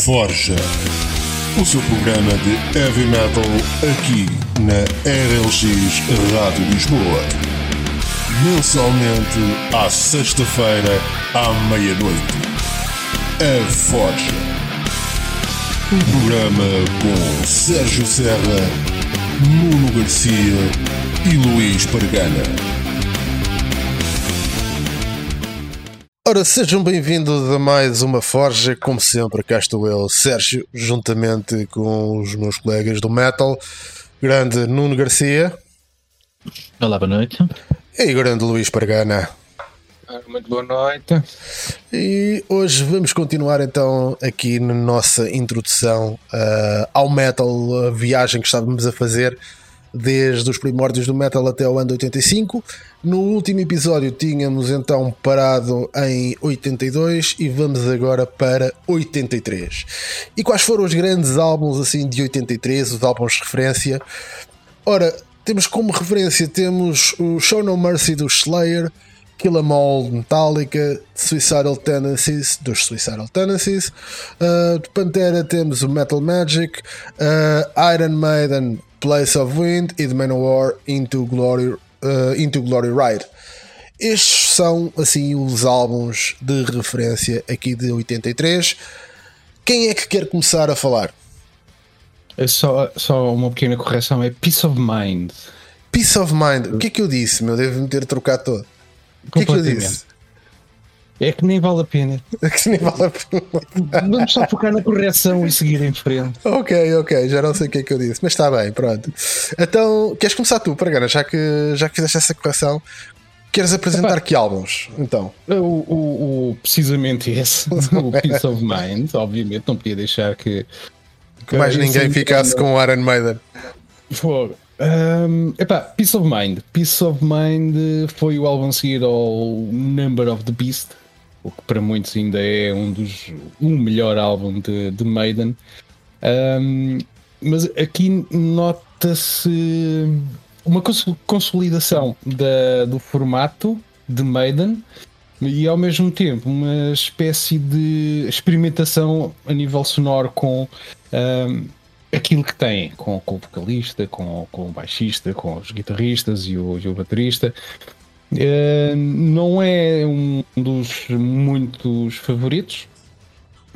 Forja. O seu programa de heavy metal aqui na RLX Rádio Lisboa. Mensalmente à sexta-feira à meia-noite. A Forja. Um programa com Sérgio Serra, Nuno Garcia e Luís Pargana. Ora, sejam bem-vindos a mais uma Forja. Como sempre, cá estou eu, Sérgio, juntamente com os meus colegas do Metal, grande Nuno Garcia. Olá, boa noite. E grande Luís Pargana. Muito boa noite. E hoje vamos continuar então aqui na nossa introdução uh, ao metal, a viagem que estávamos a fazer desde os primórdios do metal até o ano 85. No último episódio tínhamos então parado em 82 e vamos agora para 83. E quais foram os grandes álbuns assim de 83, os álbuns de referência? Ora, temos como referência temos o Show No Mercy do Slayer, Kill 'Em All Metallica, Suicidal Tendencies dos Suicidal Tendencies, uh, de Pantera temos o Metal Magic, uh, Iron Maiden Place of Wind e The Manowar Into Glory, uh, Into Glory Ride. Estes são assim os álbuns de referência aqui de 83. Quem é que quer começar a falar? É só, só uma pequena correção: é Peace of Mind. Peace of Mind. O que é que eu disse? Meu, devo-me ter trocado todo. O que é que eu disse? É que nem vale a pena. É que nem vale a pena. Vamos só focar na correção e seguir em frente. Ok, ok, já não sei o que é que eu disse, mas está bem, pronto. Então, queres começar tu, Paragana, já que, já que fizeste essa correção? Queres apresentar Epá, que álbuns, então? O, o, o, precisamente esse, o Peace of Mind, obviamente, não podia deixar que... Que mais ninguém ficasse com o Iron Maiden. Fogo. Um, epá, Peace of Mind. Peace of Mind foi o álbum a seguir ao Number of the Beast, o que para muitos ainda é um dos um melhor álbum de, de Maiden. Um, mas aqui nota-se uma consolidação da, do formato de Maiden e ao mesmo tempo uma espécie de experimentação a nível sonoro com um, aquilo que tem, com, com o vocalista, com, com o baixista, com os guitarristas e o, e o baterista. Uh, não é um dos muitos favoritos.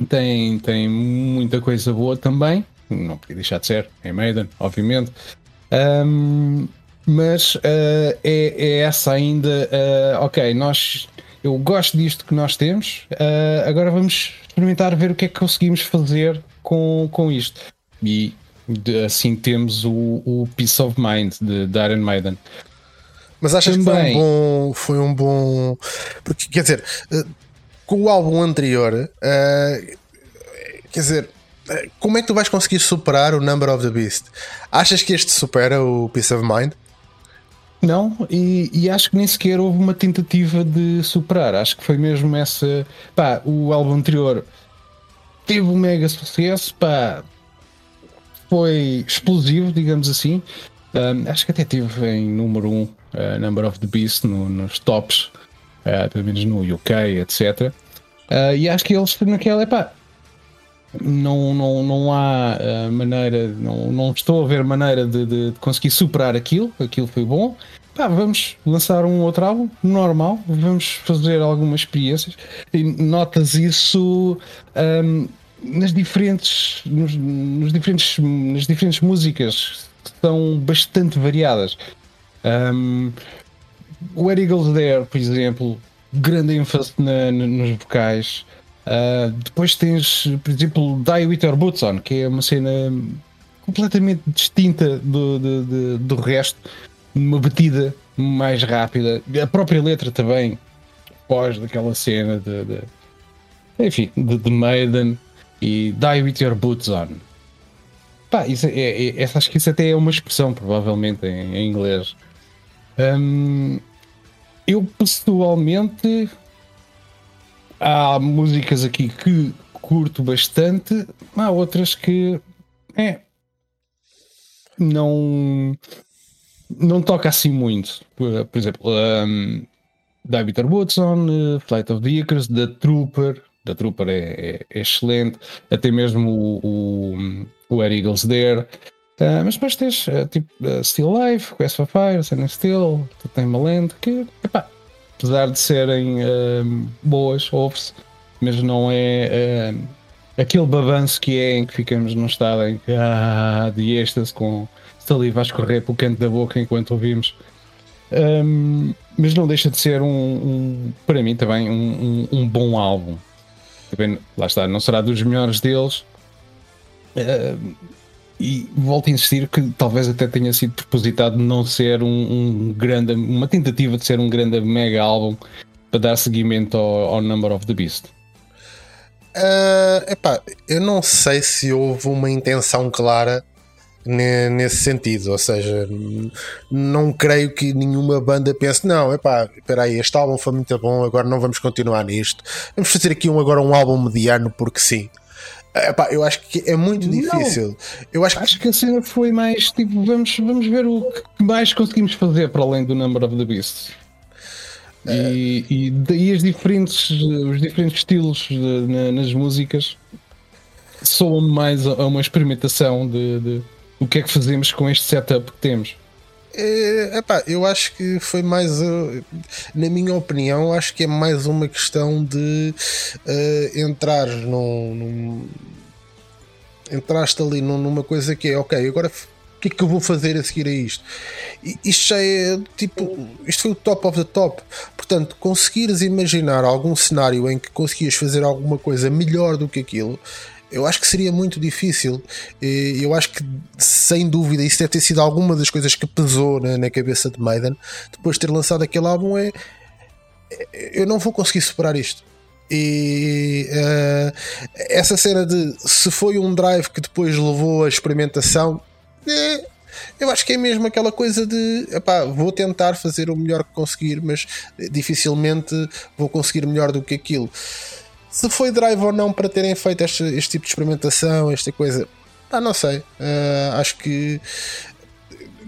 Tem, tem muita coisa boa também. Não podia deixar de ser. É Maiden, obviamente. Um, mas uh, é, é, essa ainda. Uh, ok, nós. Eu gosto disto que nós temos. agora vamos experimentar ver o que é que conseguimos fazer com, com isto. E assim temos o, o Peace of Mind de, de Iron Maiden. Mas achas Também. que foi um bom. Foi um bom. Porque, quer dizer, eh, com o álbum anterior, uh, quer dizer, eh, como é que tu vais conseguir superar o Number of the Beast? Achas que este supera o Peace of Mind? Não, e, e, acho que nem sequer houve uma tentativa de superar. Acho que foi mesmo essa. Pá, o álbum anterior teve um mega sucesso, pá, foi explosivo, digamos assim. Um, acho que até teve em número 1 um, uh, Number of the Beast no, nos tops, uh, pelo menos no UK, etc. Uh, e acho que eles naquela, epá, não, não, não há maneira, não, não estou a ver maneira de, de, de, conseguir superar aquilo, aquilo foi bom. Pá, vamos lançar um outro álbum normal, vamos fazer algumas experiências e notas isso um, nas diferentes, nos, nos, diferentes, nas diferentes músicas são bastante variadas. Um, Eddie Goes There, por exemplo, grande ênfase na, na, nos vocais. Uh, depois tens, por exemplo, Die With Your Boots On, que é uma cena completamente distinta do, do, do, do resto, uma batida mais rápida. A própria letra também, pós daquela cena de, de enfim, de, de Maiden e Die With Your Boots On. Pá, isso é, é, é, acho que isso até é uma expressão, provavelmente, em, em inglês. Um, eu pessoalmente há músicas aqui que curto bastante, há outras que é não não toca assim muito. Por, exemplo, um, David Woodson, Flight of the Icarus, The Trooper, da Trooper é, é, é excelente, até mesmo o, o, o Air Eagles There. Uh, mas depois tens uh, tipo uh, Still Life, Quest for Fire, Silent Still, tem Land, que epá, apesar de serem boas, ouve-se, mas não é aquele babanço que é em que ficamos num estado em que ah, de êxtase com saliva a escorrer pelo canto da boca enquanto ouvimos. Um, mas não deixa de ser um, um para mim também um, um, bom álbum. Também, lá está, não será dos melhores deles. Uh, e volto a insistir que talvez até tenha sido propositado não ser um, grande, uma tentativa de ser um grande mega álbum para dar seguimento ao, ao Number of the Beast. Uh, epá, eu não sei se houve uma intenção clara nesse sentido, ou seja, não creio que nenhuma banda pense, não, epá, espera aí, este álbum foi muito bom, agora não vamos continuar nisto, vamos fazer aqui um, agora um álbum mediano porque sim. Epá, eu acho que é muito difícil. Não, eu acho, acho que... que... a cena foi mais tipo, vamos, vamos ver o que mais conseguimos fazer para além do Number of the Beast. E, e daí as diferentes, os diferentes estilos de, na, nas músicas soam mais a uma experimentação de, de, o que é que fazemos com este setup que temos. É, epá, eu acho que foi mais, na minha opinião, acho que é mais uma questão de uh, entrar num, num, entraste ali numa coisa que é ok, agora o que é que eu vou fazer a seguir a isto? Isto já é tipo, isto foi o top of the top. Portanto, conseguires imaginar algum cenário em que conseguias fazer alguma coisa melhor do que aquilo, eu acho que seria muito difícil. Eu acho que, sem dúvida, isso deve ter sido alguma das coisas que pesou na, na cabeça de Maiden depois de ter lançado aquele álbum. É eu não vou conseguir superar isto. E uh, essa cena de se foi um drive que depois levou à experimentação, é, eu acho que é mesmo aquela coisa de epá, vou tentar fazer o melhor que conseguir, mas dificilmente vou conseguir melhor do que aquilo. Se foi drive ou não para terem feito este, este tipo de experimentação, esta coisa, ah, não sei. Uh, acho que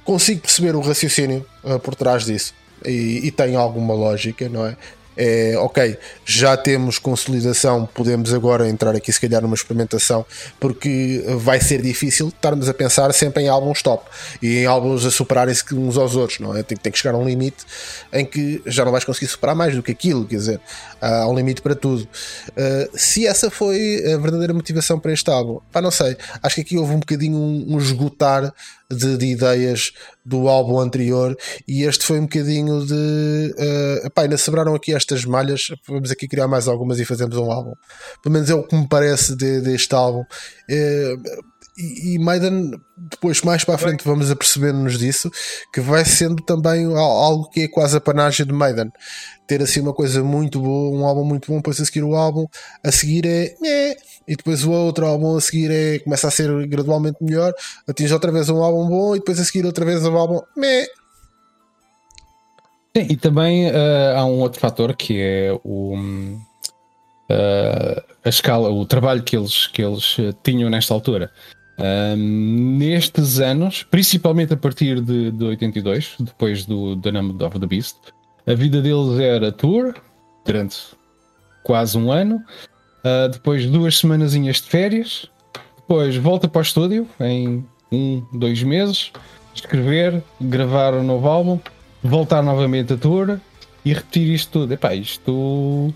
consigo perceber o raciocínio uh, por trás disso e, e tem alguma lógica, não é? é ok, já temos consolidação, podemos agora entrar aqui se calhar numa experimentação, porque vai ser difícil estarmos a pensar sempre em álbuns top e em álbuns a superarem-se uns aos outros, não é? Tem, tem, que chegar a um limite em que já não vais conseguir superar mais do que aquilo, quer dizer, há um limite para tudo. Uh, se essa foi a verdadeira motivação para este álbum, pá, não sei, acho que aqui houve um bocadinho um, um esgotar de, de, ideias do álbum anterior e este foi um bocadinho de uh, epá, ainda sobraram aqui estas malhas vamos aqui criar mais algumas e fazemos um álbum. Pelo menos é o que me parece de, deste álbum. Uh, e, e Maiden depois mais para a frente vamos apercebendo-nos disso que vai sendo também algo que é quase a panagem de Maiden ter assim uma coisa muito boa um álbum muito bom depois a seguir o álbum a seguir é, é e depois o outro álbum a seguir é, começa a ser gradualmente melhor, atinge outra vez um álbum bom e depois a seguir outra vez um álbum meh. Sim, e também uh, há um outro fator que é o, uh, a escala, o trabalho que eles, que eles eh, tinham nesta altura. Nestes anos, principalmente a partir de, de 82, depois do The Number of the Beast, a vida deles era tour durante quase um ano, Uh, depois duas semanazinhas de férias. Depois volta para o estúdio em um, dois meses. Escrever, gravar um novo álbum, voltar novamente a tour e repetir isto tudo. Epá, isto.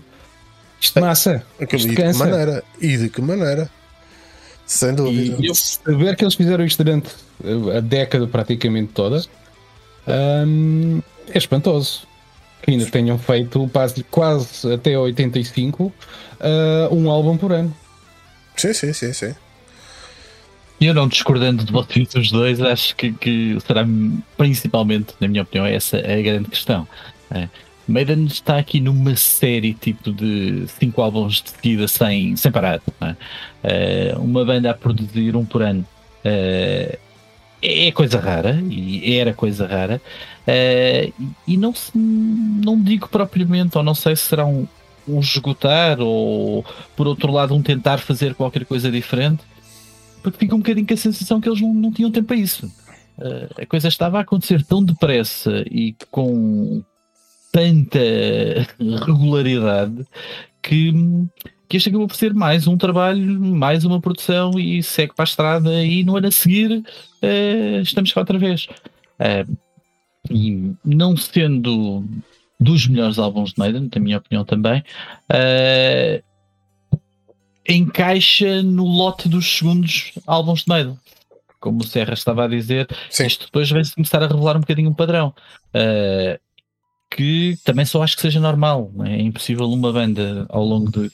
Isto massa. Isto de que maneira? E de que maneira? Sem dúvida. E saber que eles fizeram isto durante a década praticamente toda um, é espantoso que ainda tenham feito quase, quase até 85 uh, um álbum por ano. Sim, sim, sim, sim. Eu não discordando de vocês os dois, acho que, que, será principalmente, na minha opinião, essa é a grande questão. É. Maiden está aqui numa série tipo de cinco álbuns de seguida sem, sem parar. É? uma banda a produzir um por ano é, é coisa rara e era coisa rara. Uh, e não, se, não digo propriamente, ou não sei se será um, um esgotar, ou por outro lado, um tentar fazer qualquer coisa diferente, porque fica um bocadinho com a sensação que eles não, não tinham tempo para isso. Uh, a coisa estava a acontecer tão depressa e com tanta regularidade que, que este acabou por ser mais um trabalho, mais uma produção e segue para a estrada e no ano a seguir uh, estamos cá outra vez. Uh, e não sendo dos melhores álbuns de Maiden, na minha opinião também, uh, encaixa no lote dos segundos álbuns de Maiden. Como o Serra estava a dizer, Sim. isto depois vai-se começar a revelar um bocadinho um padrão. Uh, que também só acho que seja normal. É? é impossível uma banda ao longo de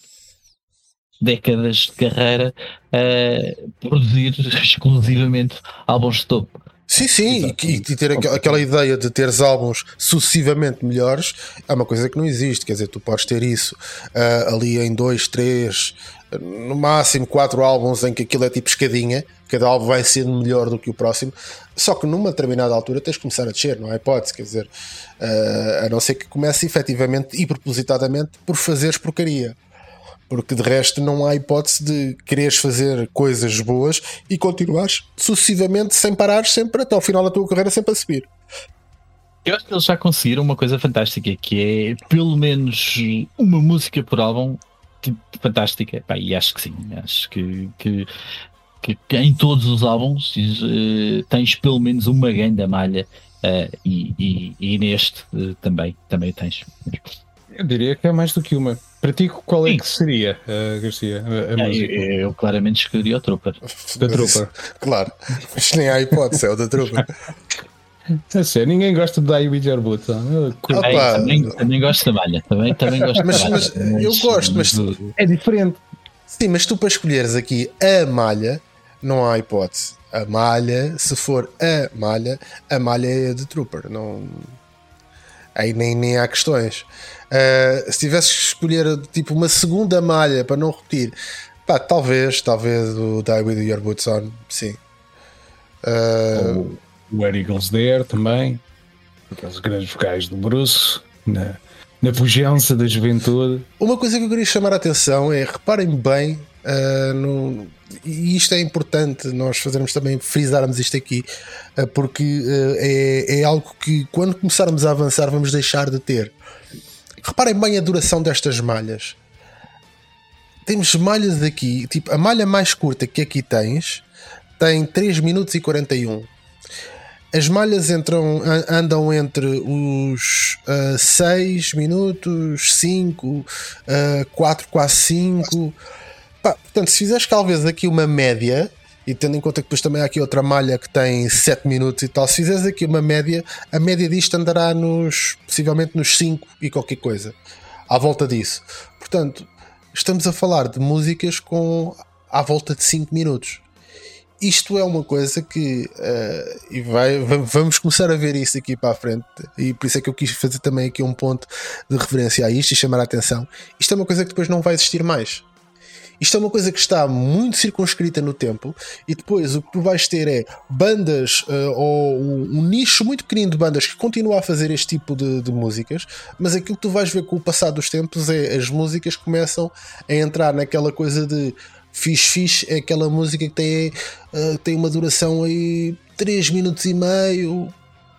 décadas de carreira uh, produzir exclusivamente álbuns de topo. Sim, sim, e, e, ter aqu aquela ideia de teres álbuns sucessivamente melhores é uma coisa que não existe. Quer dizer, tu podes ter isso uh, ali em dois, três, no máximo quatro álbuns em que aquilo é tipo escadinha, cada álbum vai sendo melhor do que o próximo, só que numa determinada altura tens de começar a descer, não há hipótese, quer dizer, uh, a não ser que comece efetivamente e propositadamente por fazeres porcaria porque de resto não há hipótese de quereres fazer coisas boas e continuares sucessivamente sem parar, sempre até ao final da tua carreira, sempre a subir. Eu acho que eles já conseguiram uma coisa fantástica, que é pelo menos uma música por álbum fantástica. Pá, e acho que sim, acho que, que, que, que em todos os álbuns uh, tens pelo menos uma grande malha uh, e, e, e, neste uh, também, também tens. Eu diria que é mais do que uma. Para ti, qual é Sim. que seria, uh, Garcia, a, a é, música? Eu, eu, claramente escolheria o Trooper. Da Trooper. Claro, mas nem há hipótese, é o da Trooper. É sério, ninguém gosta de Die With Your Boots. também, também gosto da malha. Também, também gosto mas, malha. Mas, eu gosto, mas é diferente. Sim, mas tu para escolheres aqui a malha, não há hipótese. A malha, se for a malha, a malha é a de Trooper. Não... Aí nem, nem há questões. Uh, se tivesse que escolher tipo uma segunda malha para não repetir, pá, talvez, talvez o Die With Your Boots On, sim. Uh, o Eagles There também, aqueles grandes vocais do Bruce, na, na pujança da juventude. Uma coisa que eu queria chamar a atenção é, reparem bem, uh, no, e isto é importante nós fazermos também, frisarmos isto aqui, uh, porque uh, é, é algo que quando começarmos a avançar vamos deixar de ter. Reparem bem a duração destas malhas. Temos malhas aqui, tipo, a malha mais curta que aqui tens tem 3 minutos e 41. As malhas entram, andam entre os uh, 6 minutos, 5, uh, 4, quase 5. Pá, portanto, se fizeres talvez aqui uma média, e tendo em conta que depois também há aqui outra malha que tem 7 minutos e tal, se fizeres aqui uma média, a média disto andará nos possivelmente nos 5 e qualquer coisa, à volta disso. Portanto, estamos a falar de músicas com à volta de 5 minutos. Isto é uma coisa que uh, e vai, vamos começar a ver isso aqui para a frente, e por isso é que eu quis fazer também aqui um ponto de referência a isto e chamar a atenção. Isto é uma coisa que depois não vai existir mais isto é uma coisa que está muito circunscrita no tempo, e depois o que tu vais ter é bandas uh, ou um, um, nicho muito pequenino de bandas que continuam a fazer este tipo de, de, músicas, mas aquilo que tu vais ver com o passar dos tempos é as músicas começam a entrar naquela coisa de fixe fixe, é aquela música que tem, uh, tem uma duração aí 3 minutos e meio,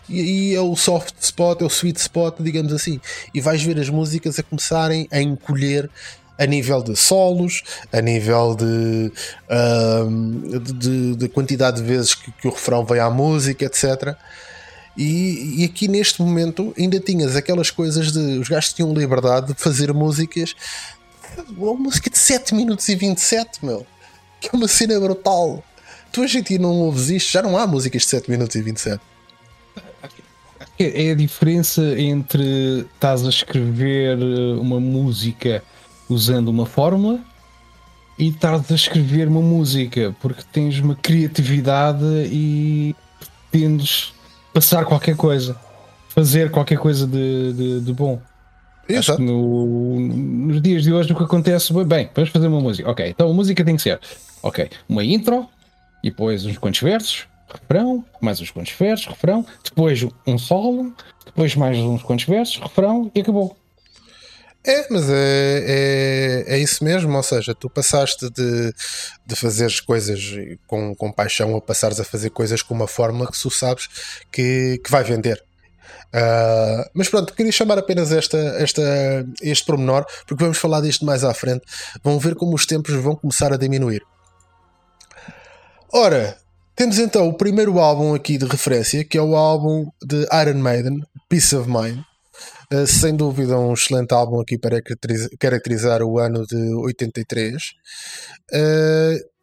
e aí é o soft spot, é o sweet spot, digamos assim. E vais ver as músicas a começarem a encolher a nível de solos, a nível de, de, de, quantidade de vezes que, que, o refrão vem à música, etc. E, e, aqui neste momento ainda tinhas aquelas coisas de os gajos tinham liberdade de fazer músicas, uma música de 7 minutos e 27, meu, que é uma cena brutal. Tu hoje em dia não ouves isto, já não há músicas de 7 minutos e 27. É a diferença entre estás a escrever uma música usando uma fórmula e estás a escrever uma música porque tens uma criatividade e pretendes passar qualquer coisa, fazer qualquer coisa de, de, de bom. Exato. No, nos dias de hoje o que acontece, bem, vamos fazer uma música. Ok, então a música tem que ser, ok, uma intro e depois uns quantos versos, refrão, mais uns quantos versos, refrão, depois um solo, depois mais uns quantos versos, refrão e acabou. É, mas é, é, é, isso mesmo, ou seja, tu passaste de, de fazeres coisas com, com paixão a passares a fazer coisas com uma fórmula que tu sabes que, que vai vender. Uh, mas pronto, queria chamar apenas esta, esta, este pormenor, porque vamos falar disto mais à frente. Vão ver como os tempos vão começar a diminuir. Ora, temos então o primeiro álbum aqui de referência, que é o álbum de Iron Maiden, Peace of Mind. Uh, sem dúvida, um excelente álbum aqui para caracterizar o ano de 83. Uh,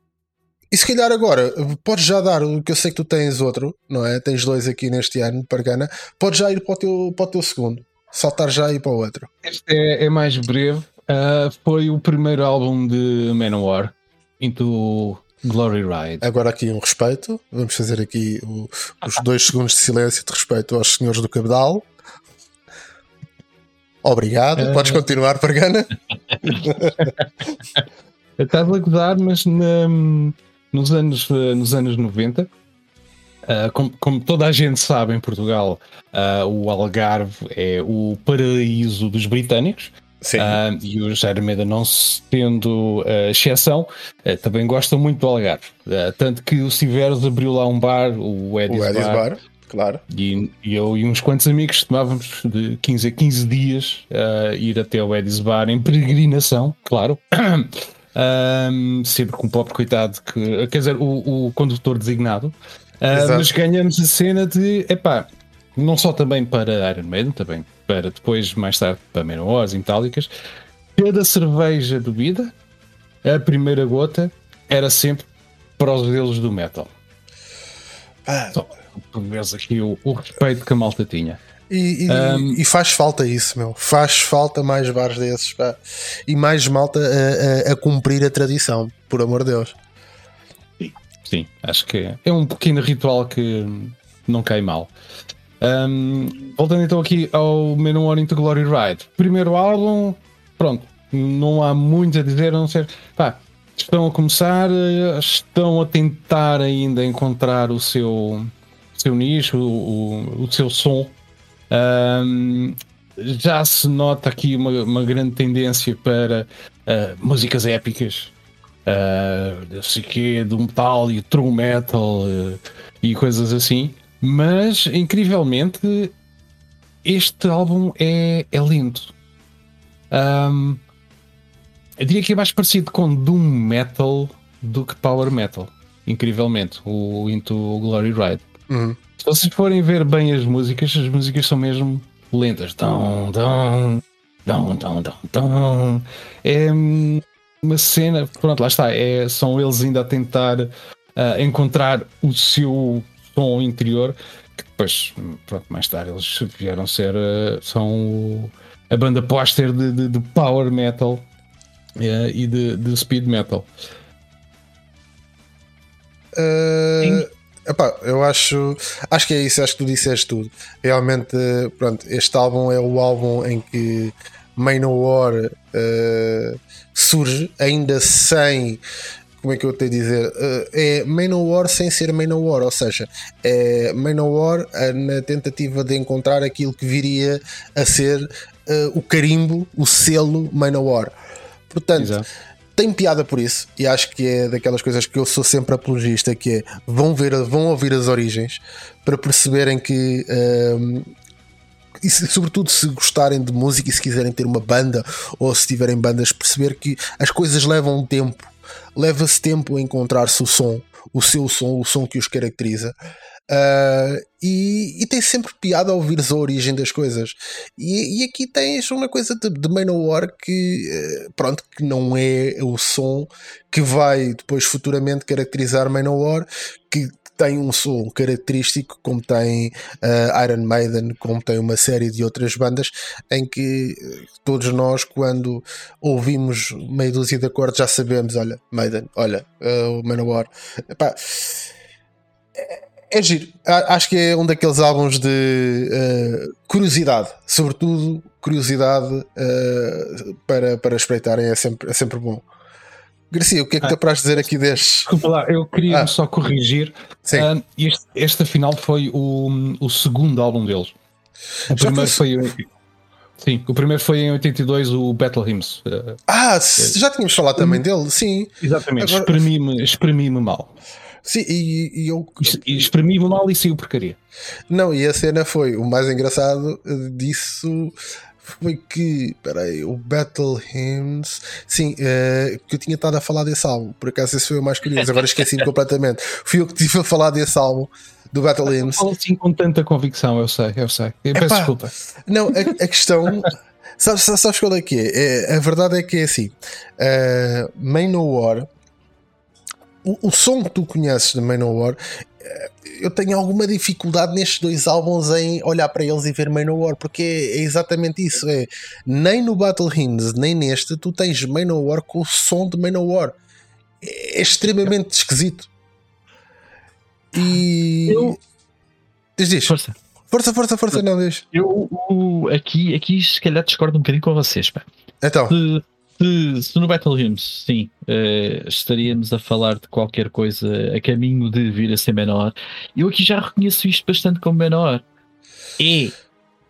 e se calhar agora, podes já dar, o que eu sei que tu tens outro, não é? Tens dois aqui neste ano, Pargana. Podes já ir para o teu, para o teu segundo. Saltar já e para o outro. Este é, é mais breve. Uh, foi o primeiro álbum de Manowar, Into Glory Ride. Agora aqui um respeito. Vamos fazer aqui o, os dois segundos de silêncio de respeito aos senhores do Cabedal. Obrigado. Uh... Podes continuar, Pargana. Estás a gozar, mas na, nos, anos, nos anos 90, uh, como, como, toda a gente sabe em Portugal, uh, o Algarve é o paraíso dos britânicos. Uh, e os Armeda, não sendo exceção, também gostam muito do Algarve. tanto que o Civeros abriu lá um bar, o Eddie's, o Eddie's bar, bar. Claro. E, e, eu e uns quantos amigos tomávamos de 15 a 15 dias ir até o Eddie's Bar em peregrinação, claro. um, sempre com o pobre coitado, que, quer dizer, o, o condutor designado. Uh, mas ganhamos a cena de, epá, não só também para Iron Maiden, também para depois, mais tarde, para Menores Itálicas, cada cerveja bebida, a primeira gota, era sempre para os deles do metal. Ah. Só para aqui o, o, respeito que a malta tinha. E, e, um, e, faz falta isso, meu. Faz falta mais bares desses pá. e mais malta a, a, a, cumprir a tradição, por amor de Deus. Sim, acho que é um pequeno ritual que não cai mal. Um, voltando então aqui ao Menor into Glory Ride. Primeiro álbum, pronto, não há muito a dizer, a não ser. Pá, estão a começar, estão a tentar ainda encontrar o seu, seu nicho, o, o seu som. Um, já se nota aqui uma, uma grande tendência para uh, músicas épicas, uh, sei que, do metal e true metal uh, e coisas assim. Mas, incrivelmente, este álbum é, é lindo. Um, eu diria que é mais parecido com Doom Metal do que Power Metal. Incrivelmente, o Into Glory Ride. Uhum. Se vocês forem ver bem as músicas, as músicas são mesmo lentas. Dão, dão, dão, dão, dão, dão. É uma cena, pronto, lá está. É, são eles ainda a tentar uh, encontrar o seu som interior, que depois, pronto, mais tarde eles vieram ser, uh, são a banda póster de, de, de, power metal uh, e de, de, speed metal. Uh, epá, eu acho, acho que é isso, acho que tu disseste tudo. Realmente, pronto, este álbum é o álbum em que Manowar uh, surge, ainda sem como é que eu tenho a dizer? Uh, é Manowar sem ser Manowar, ou seja, é Manowar uh, na tentativa de encontrar aquilo que viria a ser uh, o carimbo, o selo Manowar. Portanto, Exato. Tem piada por isso, e acho que é daquelas coisas que eu sou sempre apologista, que é vão, ver, vão ouvir as origens para perceberem que e se, sobretudo se gostarem de música e se quiserem ter uma banda ou se tiverem bandas, perceber que as coisas levam tempo leva-se tempo a encontrar-se o som, o seu som, o som que os caracteriza. Uh, e, e, tem sempre piada ao ouvires a origem das coisas. E, e aqui tens uma coisa de, de Manowar que, uh, pronto, que não é o som que vai depois futuramente caracterizar Manowar, que tem um som característico, como tem uh, Iron Maiden, como tem uma série de outras bandas, em que eh, todos nós, quando ouvimos meia dúzia de acordes, já sabemos: olha, Maiden, olha, uh, Manowar. Epá, é, é giro. Acho que é um daqueles álbuns de uh, curiosidade, sobretudo curiosidade uh, para, para espreitarem, é sempre, é sempre bom. Garcia, o que é que ah, te apraz dizer aqui deste? Desculpa lá, eu queria ah. só corrigir. Sim. Uh, este, este afinal foi o, o segundo álbum deles. O Já primeiro foi. foi sim, o primeiro foi em 82, o Battle Hymns. Ah, já tínhamos falado também dele, sim. Exatamente, Agora... exprimi-me exprimi mal. Sim, e, e eu. E espremi mal e saiu porcaria. Não, e a cena foi o mais engraçado disso foi que, peraí, o Battle Hymns, sim, uh, que eu tinha estado a falar desse álbum, por acaso esse foi o mais curioso, agora esqueci-me completamente. Fui eu que estive a falar desse álbum do Battle Hymns. Falo assim com tanta convicção, eu sei, eu sei. Eu peço Epá, desculpa. Não, a, a questão. Sabes, sabes qual é que é? é? A verdade é que é assim: uh, Manowar, o, o som que tu conheces de Manowar, uh, eu tenho alguma dificuldade nestes dois álbuns em olhar para eles e ver Manowar, porque é, é exatamente isso: é nem no Battle Hymns, nem neste, tu tens Manowar com o som de Manowar. É extremamente esquisito. E. Eu- Diz, diz. Força. Força, força, força, não diz. Eu aqui, aqui se calhar discordo um bocadinho com vocês. Pá. Então, Se, se, se no Battle Hymns, sim, eh, estaríamos a falar de qualquer coisa a caminho de vir a ser menor, eu aqui já reconheço isto bastante como menor. É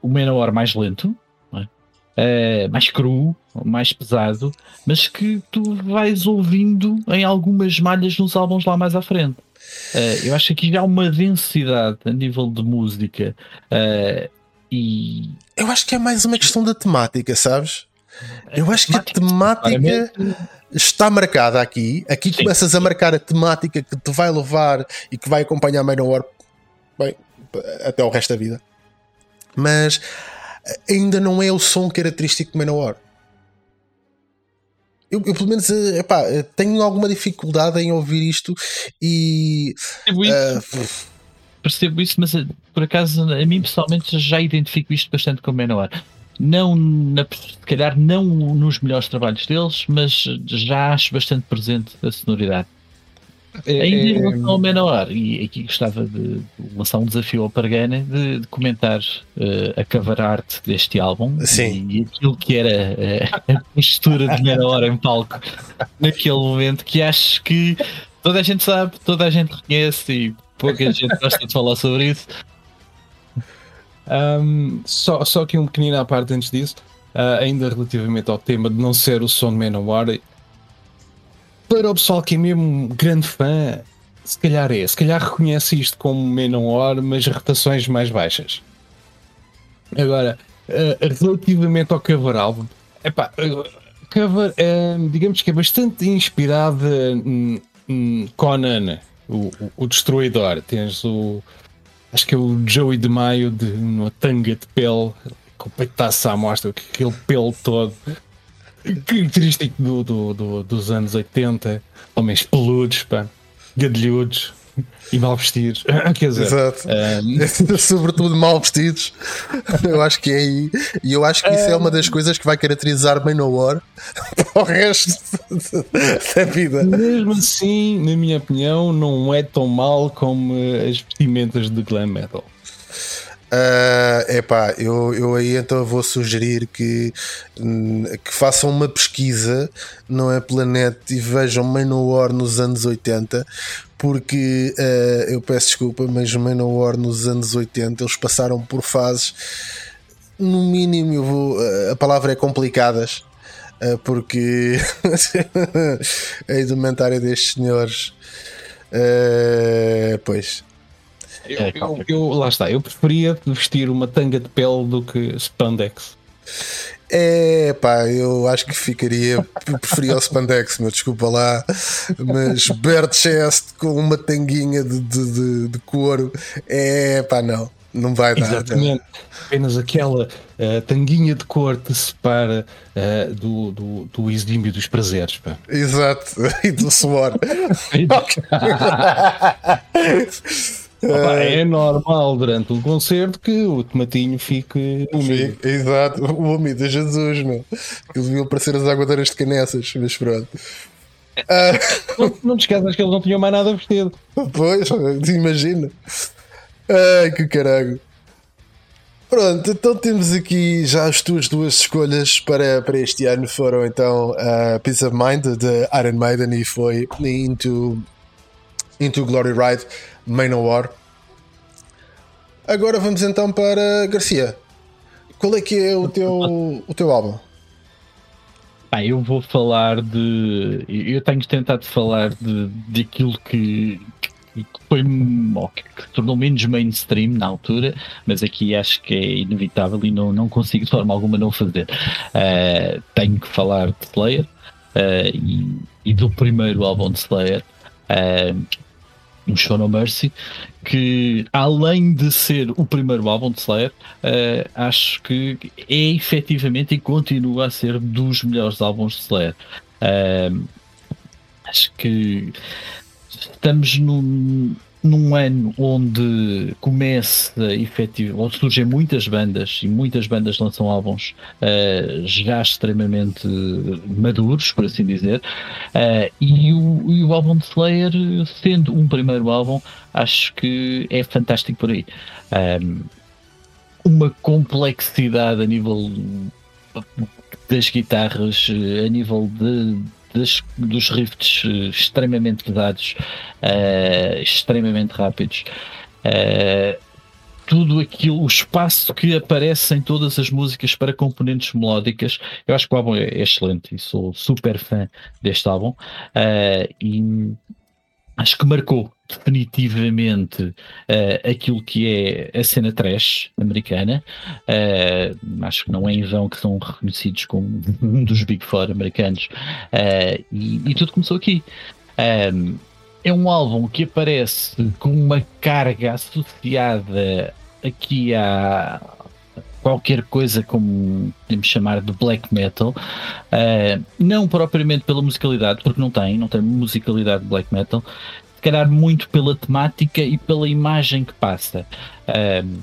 o menor mais lento, é? Eh, mais cru, mais pesado, mas que tu vais ouvindo em algumas malhas nos álbuns lá mais à frente. Eh, eu acho que aqui já há uma densidade a nível de música e eu acho que é mais uma questão da temática, sabes? Eu acho que a temática, está marcada aqui. Aqui Sim. começas a marcar a temática que te vai levar e que vai acompanhar Manowar bem, até o resto da vida. Mas ainda não é o som característico de Manowar. Eu, eu, pelo menos eh, epá, eh, tenho alguma dificuldade em ouvir isto e percebo isso, eh, percebo isso, mas eh, por acaso a mim pessoalmente já identifico isto bastante com o Menor. Não, na, se calhar não nos melhores trabalhos deles, mas já acho bastante presente a sonoridade. É- Ainda em é- relação ao Menor, e aqui gostava de lançar um desafio ao Pargana de, de comentar eh, a cover art deste álbum Sim. e, aquilo que era eh, a postura de Menor em palco naquele momento que acho que toda a gente sabe, toda a gente reconhece e pouca gente gosta de falar sobre isso. Um, só, só aqui um pequenino à parte antes disso, ah, ainda relativamente ao tema de não ser o som de Manowar, para o pessoal que é mesmo grande fã, se calhar é, se calhar reconhece isto como Manowar, mas rotações mais baixas. Agora, ah, relativamente ao cover álbum, epá, cover, ah, digamos que é bastante inspirada em, em Conan, o, o, o Destruidor. Tens o, acho que é o Joey de Maio de uma tanga de pele com está à mostra, aquele pelo todo. Característico do, do- do- dos anos 80, homens peludos, pá, gadilhudos e mal vestidos. Quer dizer, Exato. um, sobretudo mal vestidos. Eu acho que é aí. E eu acho que isso é uma das coisas que vai caracterizar Manowar para o resto da vida. mesmo assim, na minha opinião, não é tão mal como as vestimentas de glam metal. É epá, eu, eu aí então vou sugerir que, que façam uma pesquisa não é Planet e vejam Manowar nos anos 80 porque eh, eu peço desculpa mas Manowar nos anos 80 eles passaram por fases no mínimo eu vou, eh, a palavra é complicadas eh, porque a indumentária destes senhores pois Eu, É, eu- eu- lá está, eu preferia vestir uma tanga de pele do que spandex. É pá, eu acho que ficaria. Eu preferia o Spandex, meu, desculpa lá, mas bare chest com uma tanguinha de, de, de- de couro, é pá, não, não vai dar. não. Exatamente. Apenas aquela eh, tanguinha de cor te separa eh, do, do, do exímio dos prazeres. Pá. Exato, e do suor. Opa, é normal durante um concerto que o tomatinho fique. Sim, Exato, o homem de Jesus, meu. Que deviam parecer as aguadeiras de canessas, mas pronto. Não, não te esqueças que eles não tinham mais nada vestido. Pois, imagina. Ai, que caralho. Pronto, então temos aqui já as tuas duas escolhas para, para este ano. Foram então a Peace of Mind de Iron Maiden e foi Into, Into Glory Ride Manowar. Agora vamos então para Garcia. Qual é que é o teu, o teu álbum? Pá, eu vou falar de. Eu tenho tentado falar de, de aquilo que, foi que se tornou menos mainstream na altura, mas aqui acho que é inevitável e não, não consigo de forma alguma não fazer. Uh, tenho que falar de Slayer uh, e, e, do primeiro álbum de Slayer. Uh, um Show No Mercy, que além de ser o primeiro álbum de Slayer, uh, acho que é efetivamente e continua a ser dos melhores álbuns de Slayer. Uh, acho que estamos num, num ano onde começa efetivo, onde surgem muitas bandas e muitas bandas lançam álbuns uh, já extremamente maduros, por assim dizer, uh, e, o, e o álbum de Slayer, sendo um primeiro álbum, acho que é fantástico por aí. Um, uma complexidade a nível das guitarras, a nível de das, dos riffs eh, extremamente pesados, uh, extremamente rápidos. Uh, tudo aquilo, o espaço que aparece em todas as músicas para componentes melódicas, eu acho que o álbum é, é excelente e sou super fã deste álbum. Uh, e acho que marcou definitivamente uh, aquilo que é a cena trash americana. Uh, acho que não é em vão que são reconhecidos como um dos Big Four americanos. Uh, e, e, tudo começou aqui. Um, é um álbum que aparece com uma carga associada aqui a qualquer coisa como podemos chamar de black metal, uh, não propriamente pela musicalidade, porque não tem, não tem musicalidade de black metal, se calhar muito pela temática e pela imagem que passa. Uh,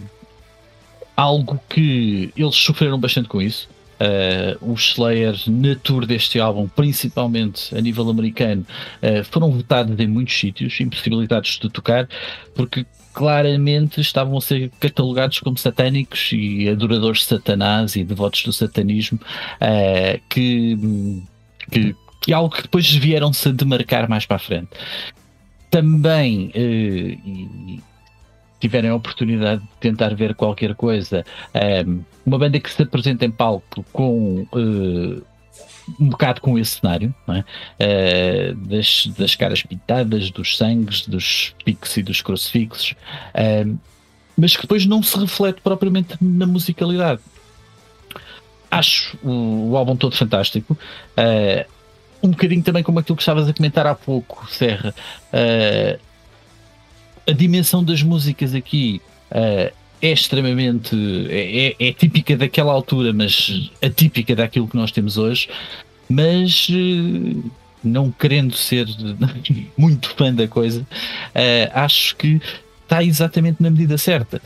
algo que eles sofreram bastante com isso. Uh, os Slayer na tour deste álbum, principalmente a nível americano, uh, foram votados em muitos sítios, impossibilitados de tocar, porque claramente estavam a ser catalogados como satânicos e adoradores de Satanás e devotos do satanismo, uh, que, que, que é algo que depois vieram-se demarcar mais para a frente. Também, uh, e, tiverem a oportunidade de tentar ver qualquer coisa, eh, uma banda que se apresenta em palco com uh, um bocado com esse cenário é? uh, das, das caras pintadas, dos sangues, dos picos e dos crucifixos, uh, mas que depois não se reflete propriamente na musicalidade. Acho o, o álbum todo fantástico. Uh, um bocadinho também como aquilo que estavas a comentar há pouco, Serra. a dimensão das músicas aqui é extremamente. É, é, é, típica daquela altura, mas atípica daquilo que nós temos hoje mas eh, não querendo ser muito fã da coisa, eh, acho que está exatamente na medida certa.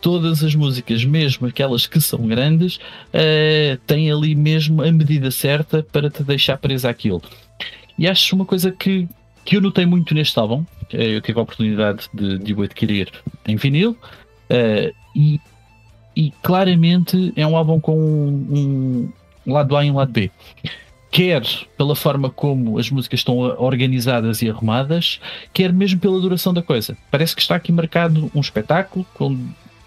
Todas as músicas, mesmo aquelas que são grandes, uh, têm ali mesmo a medida certa para te deixar presa àquilo. E acho uma coisa que, que eu notei muito neste álbum. Eu tive a oportunidade de, de o adquirir em vinil uh, e, e claramente é um álbum com um, um lado A e um lado B quer pela forma como as músicas estão organizadas e arrumadas, quer mesmo pela duração da coisa. Parece que está aqui marcado um espetáculo com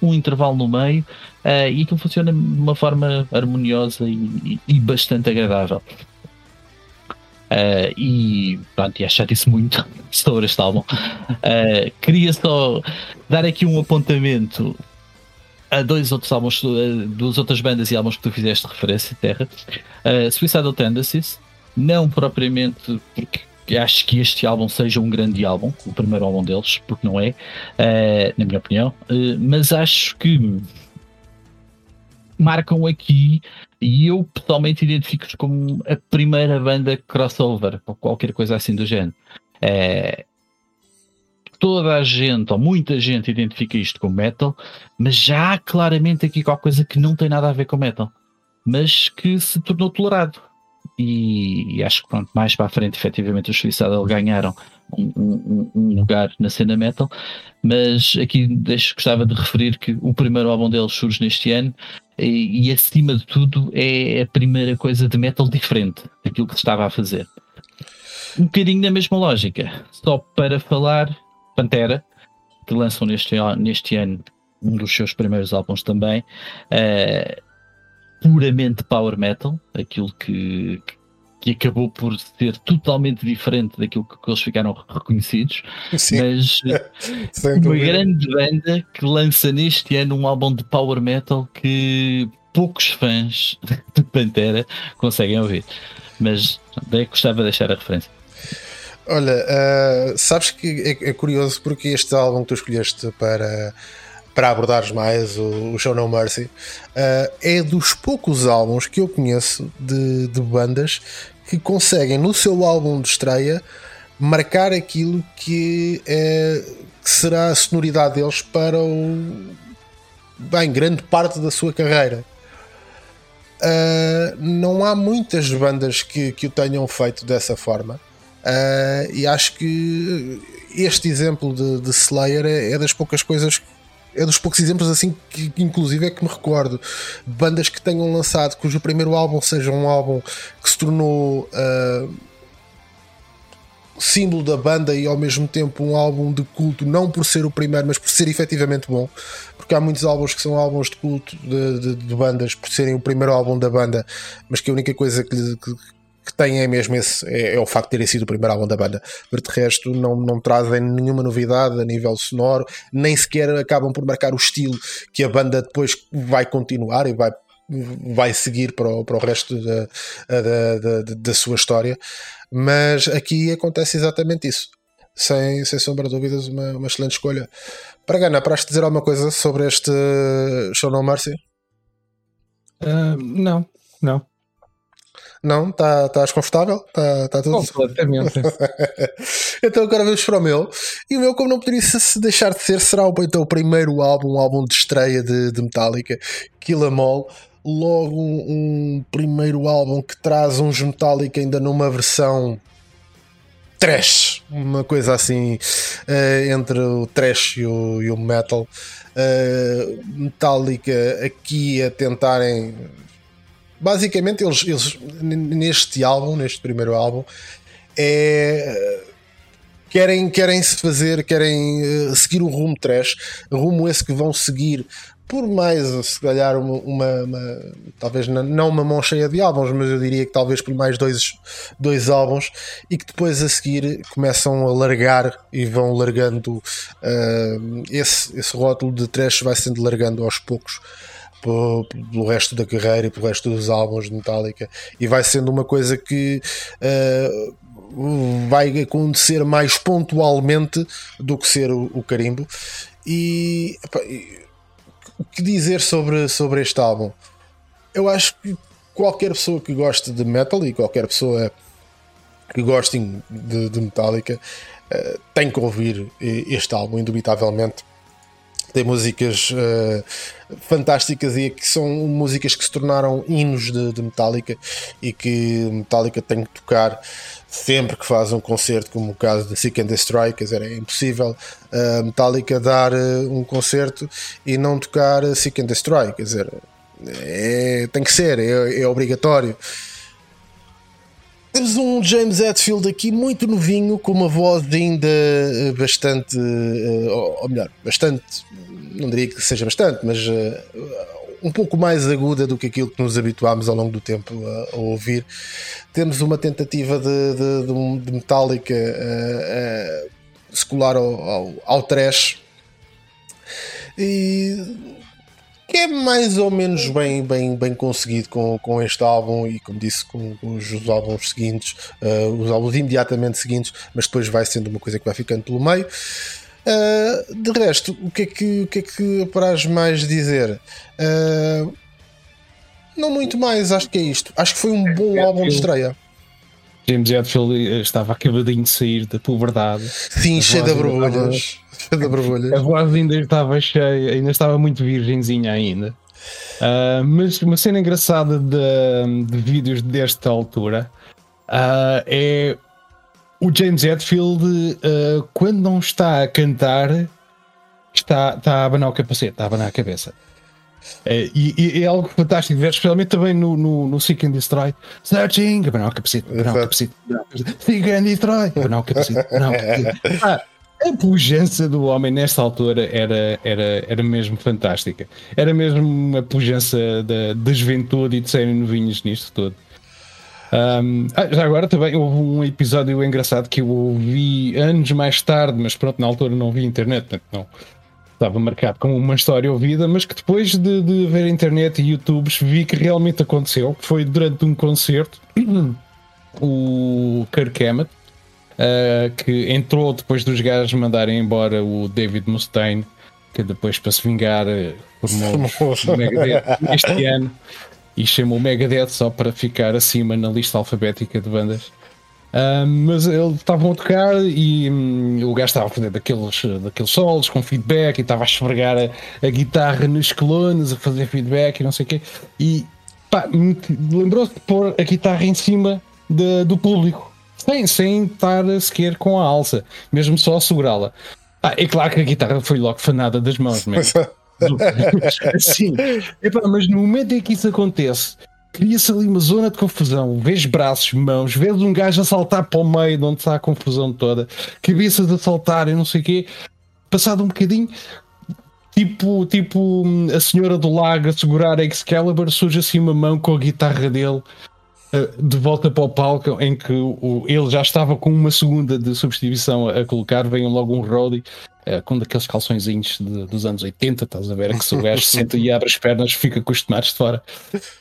um intervalo no meio uh, e aquilo funciona de uma forma harmoniosa e, e bastante agradável. Uh, e pronto, e acho isso muito sobre este álbum. Uh, queria só dar aqui um apontamento a dois outros álbuns, duas outras bandas e álbuns que tu fizeste referência, Terra. Uh, Suicidal Tendencies, não propriamente porque acho que este álbum seja um grande álbum, o primeiro álbum deles, porque não é, uh, na minha opinião, uh, mas acho que marcam aqui e eu pessoalmente identifico-os como a primeira banda crossover ou qualquer coisa assim do género. Toda a gente, ou muita gente, identifica isto com metal, mas já há claramente aqui qualquer coisa que não tem nada a ver com metal, mas que se tornou tolerado. E, e acho que pronto, mais para a frente, efetivamente, os Suicidal ganharam um, um, um, lugar na cena metal, mas aqui deixo, gostava de referir que o primeiro álbum deles surge neste ano e, e acima de tudo é a primeira coisa de metal diferente daquilo que se estava a fazer um bocadinho na mesma lógica, só para falar Pantera, que lançam neste, neste ano um dos seus primeiros álbuns também, uh, puramente power metal, aquilo que, que acabou por ser totalmente diferente daquilo que eles ficaram reconhecidos, Sim, mas sem uma grande banda que lança neste ano um álbum de power metal que poucos fãs de Pantera conseguem ouvir. Mas bem, gostava de deixar a referência. Olha, ah, sabes que é, é curioso porque este álbum que tu escolheste para, para abordares mais, o, o Show No Mercy, ah, é dos poucos álbuns que eu conheço de, de bandas que conseguem no seu álbum de estreia marcar aquilo que, é, que será a sonoridade deles para o, bem, grande parte da sua carreira. Uh, não há muitas bandas que, que o tenham feito dessa forma. Uh, e acho que este exemplo de, de Slayer é, é das poucas coisas, é dos poucos exemplos assim que, que inclusive é que me recordo bandas que tenham lançado, cujo primeiro álbum seja um álbum que se tornou uh, símbolo da banda e ao mesmo tempo um álbum de culto, não por ser o primeiro, mas por ser efetivamente bom. Porque há muitos álbuns que são álbuns de culto de, de, de bandas por serem o primeiro álbum da banda, mas que a única coisa que, que, que é mesmo esse, é, é o facto de terem sido o primeiro álbum da banda. Mas de resto, não, não trazem nenhuma novidade a nível sonoro, nem sequer acabam por marcar o estilo que a banda depois vai continuar e vai vai seguir para o, para o resto da, da, da, da sua história, mas aqui acontece exatamente isso. Sem, sem sombra de dúvidas, uma, uma excelente escolha. Para Gana, para dizer alguma coisa sobre este Show No Mercy? Ah, não, não. Não? Tá, estás confortável? Está tá tudo. Completamente. então agora vamos para o meu. E o meu, como não poderia se deixar de ser, será o, então, o primeiro álbum, um álbum de estreia de, de Metallica, Kill 'Em All. Logo um, um primeiro álbum que traz uns Metallica ainda numa versão trash, uma coisa assim eh, entre o trash e o, e o metal. Eh, Metallica aqui a tentarem basicamente eles, eles neste álbum, neste primeiro álbum, é querem, querem se fazer, querem eh, seguir o rumo trash, rumo esse que vão seguir por mais, se calhar, uma, uma- uma- talvez não- uma mão cheia de álbuns, mas eu diria que talvez por mais dois, dois álbuns e que depois a seguir começam a largar e vão largando eh, esse, esse rótulo de trash vai sendo largando aos poucos pelo, resto da carreira e pelo resto dos álbuns de Metallica. E vai sendo uma coisa que eh, vai acontecer mais pontualmente do que ser o, o carimbo. E, o que dizer sobre, sobre este álbum? Eu acho que qualquer pessoa que goste de metal e qualquer pessoa que gostem de, de Metallica eh, tem que ouvir este álbum indubitavelmente tem músicas eh, fantásticas e que são músicas que se tornaram hinos de, de Metallica e que Metallica tem que tocar sempre que faz um concerto, como o caso de Seek and Destroy, quer dizer, é impossível eh, Metallica dar eh, um concerto e não tocar Seek and Destroy, quer dizer, é- tem que ser, é, é obrigatório. Temos um James Hetfield aqui muito novinho, com uma voz ainda eh, bastante, eh, ou melhor, bastante, não diria que seja bastante, mas eh, um pouco mais aguda do que aquilo que nos habituámos ao longo do tempo a, a ouvir. Temos uma tentativa de, de, de Metallica eh, eh, secular ao, ao, ao trash e que é mais ou menos bem, bem, bem conseguido com, com este álbum e, como disse, com, com os, os álbuns seguintes, eh, os álbuns imediatamente seguintes, mas depois vai sendo uma coisa que vai ficando pelo meio. Eh, de resto, o que é que, o que, é que apraz mais dizer? Eh, não muito mais, acho que é isto. Acho que foi um bom álbum de estreia. James Hetfield eh, estava acabadinho de sair da puberdade. Sim, cheio de de A voz ainda estava cheia, ainda estava muito virgenzinha ainda. Ah, mas uma cena engraçada de, de vídeos desta altura ah, é o James Hetfield ah, quando não está a cantar está, está a abanar o capacete, está a abanar a cabeça. É, e, e é algo fantástico, ver, especialmente também no, no, no Seek and Destroy. Searching, abanar o capacete, abanar o Exato. capacete, abanar o capacete. Seek and Destroy, abanar o capacete, abanar o capacete. Ah, a pujança do homem nesta altura era, era, era mesmo fantástica. Era mesmo uma pujança da, da juventude e de serem novinhos nisto tudo. Um, ah, já agora também houve um episódio engraçado que eu ouvi anos mais tarde, mas pronto, na altura não vi internet, portanto não estava marcado como uma história ouvida, mas que depois de, de ver internet e YouTubes vi que realmente aconteceu, foi durante um concerto o Kirk Hammett uh, que entrou depois dos gajos mandarem embora o David Mustaine, que depois para se vingar uh, formou o Megadeth este ano e chamou o Megadeth só para ficar acima na lista alfabética de bandas. Uh, mas eles estavam a tocar e um, o gajo estava a fazer daqueles, daqueles solos com feedback e estava a esfregar a, a guitarra nos colonos, a fazer feedback e não sei o quê. E lembrou-se de pôr a guitarra em cima de, do público sem, sem estar sequer com a alça, mesmo só a segurá-la. Ah, é claro que a guitarra foi logo fanada das mãos, mesmo. Sim, Epá, mas no momento em que isso acontece, cria-se ali uma zona de confusão. Vês braços, mãos, vês um gajo a saltar para o meio de onde está a confusão toda, cabeças a saltar e não sei o quê. Passado um bocadinho, tipo, tipo a senhora do lago a segurar a Excalibur, surge assim uma mão com a guitarra dele de volta para o palco em que o, ele já estava com uma segunda de substituição a, a colocar, vem logo um Roddy uh, com daqueles calçõezinhos de, dos anos 80, estás a ver? É que se o gajo senta e abre as pernas, fica com os tomates de fora,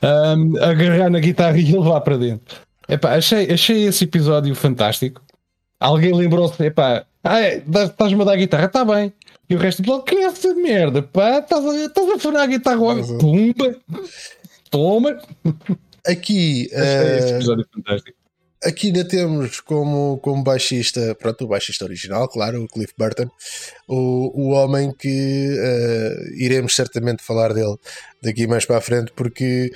um, agarrar na guitarra e ele vai para dentro. Epá, achei, achei esse episódio fantástico. Alguém lembrou-se, epá, ah, é, estás-me a dar a guitarra, está bem. E o resto do que é essa merda, pá, estás a, estás a afinar a guitarra, pumba, toma. Aqui, uh, aqui ainda temos como, como baixista, pronto, o baixista original, claro, o Cliff Burton, o, o homem que uh, iremos certamente falar dele daqui mais para a frente, porque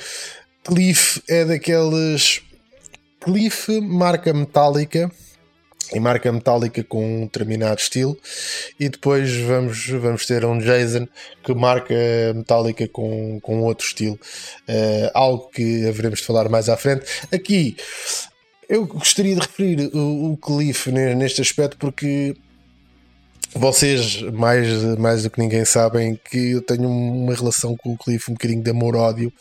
Cliff é daqueles. Cliff marca metálica em marca metálica com um determinado estilo. E depois vamos, vamos ter um Jason que marca metálica com, com outro estilo. Uh, algo que haveremos de falar mais à frente. Aqui eu gostaria de referir o, o Cliff neste aspecto porque vocês, mais, mais do que ninguém, sabem que eu tenho uma relação com o Cliff um bocadinho de amor-ódio,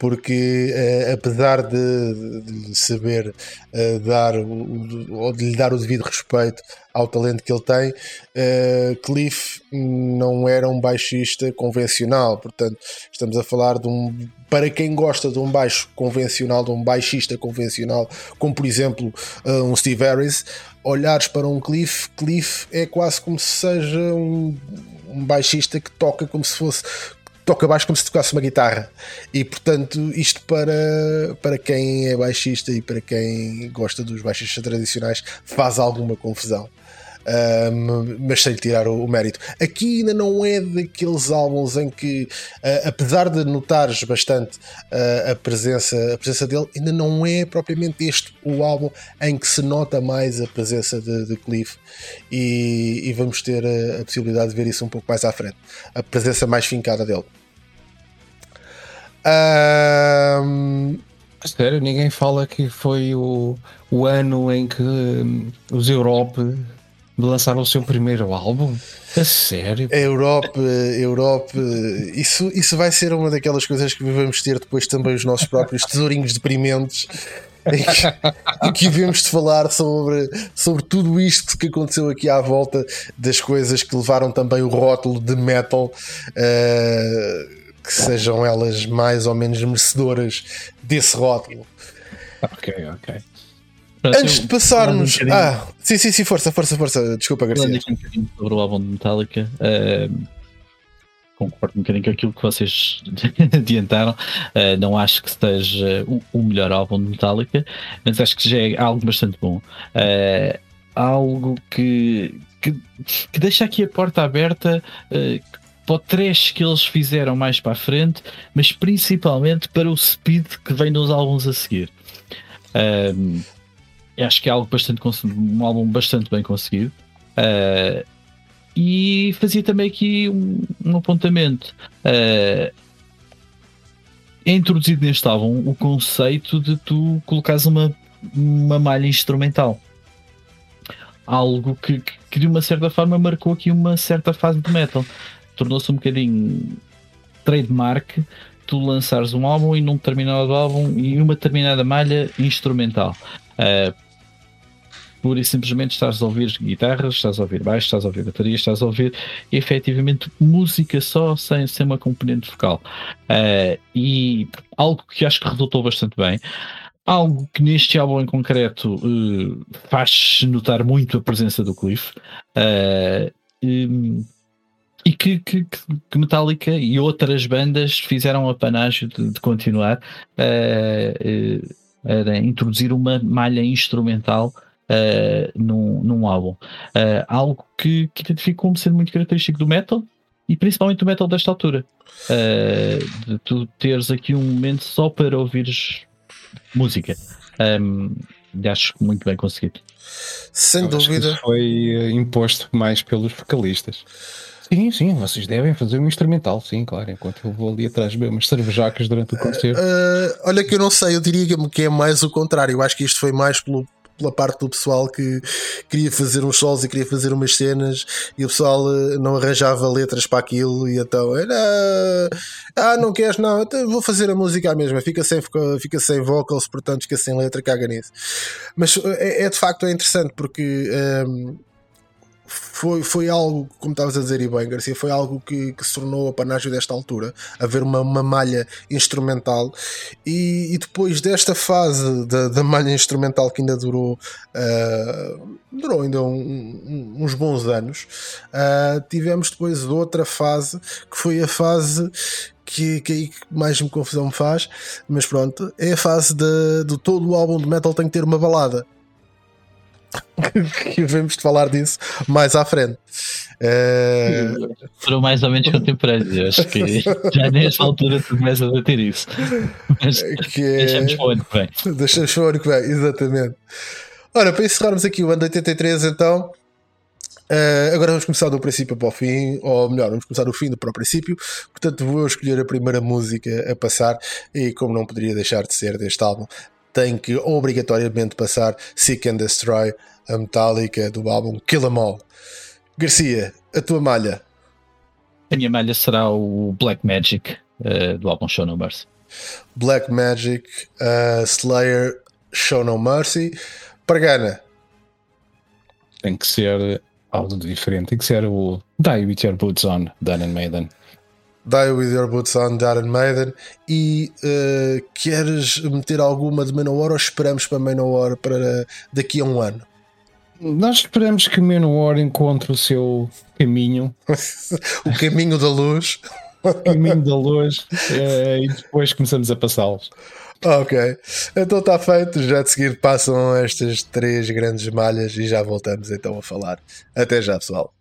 porque uh, apesar de, de saber uh, dar ou de lhe dar o devido respeito ao talento que ele tem, uh, Cliff não era um baixista convencional, portanto, estamos a falar de um. Para quem gosta de um baixo convencional, de um baixista convencional, como por exemplo um Steve Harris, olhares para um Cliff, Cliff é quase como se seja um, um baixista que toca como se fosse toca baixo como se tocasse uma guitarra. E portanto, isto para, para quem é baixista e para quem gosta dos baixistas tradicionais faz alguma confusão. Um, mas sem lhe tirar o, o, mérito. Aqui ainda não é daqueles álbuns em que, uh, apesar de notares bastante uh, a, presença, a presença dele, ainda não é propriamente este o álbum em que se nota mais a presença de, de Cliff e, e, vamos ter a, a possibilidade de ver isso um pouco mais à frente. A presença mais fincada dele. Um... Sério, ninguém fala que foi o, o ano em que um, os Europe lançaram o seu primeiro álbum? A sério? Europe, Europe, isso, isso vai ser uma daquelas coisas que vamos ter depois também os nossos próprios tesourinhos deprimentes. em que vemos de falar sobre, sobre tudo isto que aconteceu aqui à volta das coisas que levaram também o rótulo de metal. Uh, que sejam elas mais ou menos merecedoras desse rótulo. Ok, ok. Antes de passarmos. Um ah, sim, sim, sim, força, força, força. Desculpa, Garcia. Um bocadinho sobre o álbum de Metallica. Uh, concordo um bocadinho com aquilo que vocês adiantaram. Uh, não acho que esteja o, o, melhor álbum de Metallica, mas acho que já é algo bastante bom. Uh, algo que, que, que, deixa aqui a porta aberta uh, para o trash que eles fizeram mais para a frente, mas principalmente para o speed que vem nos álbuns a seguir. Um, acho que é algo bastante um álbum bastante bem conseguido. Uh, e fazia também aqui um, um apontamento. Uh, é introduzido neste álbum o conceito de tu colocares uma, uma malha instrumental. Algo que, que de uma certa forma marcou aqui uma certa fase de metal tornou-se um bocadinho trademark tu lançares um álbum e num determinado álbum e uma determinada malha instrumental. Uh, pura e simplesmente estás a ouvir guitarras, estás a ouvir baixo, estás a ouvir bateria, estás a ouvir efetivamente música só sem, sem uma componente vocal. Uh, e algo que acho que resultou bastante bem. Algo que neste álbum em concreto uh, faz notar muito a presença do Cliff. Uh, um, e que, que, que, Metallica e outras bandas fizeram a panágio de, de continuar a introduzir uma malha instrumental uh, num, num álbum. Uh, algo que, que identifico como sendo muito característico do metal e principalmente do metal desta altura. Uh, de tu teres aqui um momento só para ouvires música. Um, acho muito bem conseguido. Sem dúvida. foi imposto mais pelos vocalistas. Sim, sim, vocês devem fazer um instrumental, sim, claro, enquanto eu vou ali atrás beber umas cervejacas durante o concerto. Uh, olha que eu não sei, eu diria que é mais o contrário. Eu acho que isto foi mais pelo, pela parte do pessoal que queria fazer uns solos e queria fazer umas cenas e o pessoal eh, não arranjava letras para aquilo e então era ah, não queres? Não, então vou fazer a música à mesma, fica sem, fica sem vocals, portanto fica sem letra, caga nisso. Mas eh, é, é de facto é interessante porque um, ehm, foi, foi algo, como estavas a dizer, e bem, Garcia, foi algo que, que se tornou a panágio desta altura, haver uma, uma malha instrumental, e, e depois desta fase da, da malha instrumental que ainda durou, uh, durou ainda um, um, uns bons anos, uh, tivemos depois outra fase, que foi a fase que, que aí mais me confusão me faz, mas pronto, é a fase de, de todo o álbum de metal tem que ter uma balada que vamos de falar disso mais à frente. É... Foram mais ou menos contemporâneos. Acho que já nesta altura tu começas a ter isso. Mas que é... deixamos para o ano que vem. Deixamos para o ano que vem, exatamente. Ora, para encerrarmos aqui o ano de 83, então. Uh, agora vamos começar do princípio para o fim, ou melhor, vamos começar do fim para o princípio. Portanto, vou escolher a primeira música a passar, e como não poderia deixar de ser deste álbum, tem que obrigatoriamente passar Seek and Destroy, a Metallica do álbum Kill 'Em All. Garcia, a tua malha? A minha malha será o Black Magic uh, do álbum Show No Mercy. Black Magic, uh, Slayer, Show No Mercy. Pargana. Tem que ser algo diferente. Tem que ser o Die With Your Boots On, Done and Maiden. Die With Your Boots On, Darren Maiden e uh, queres meter alguma de Manowar ou esperamos para Manowar para daqui a um ano? Nós esperamos que Manowar encontre o seu caminho o caminho da luz o caminho da luz uh, e depois começamos a passá-los Ok, então está feito. Já de seguir passam estas três grandes malhas e já voltamos então a falar. Até já, pessoal.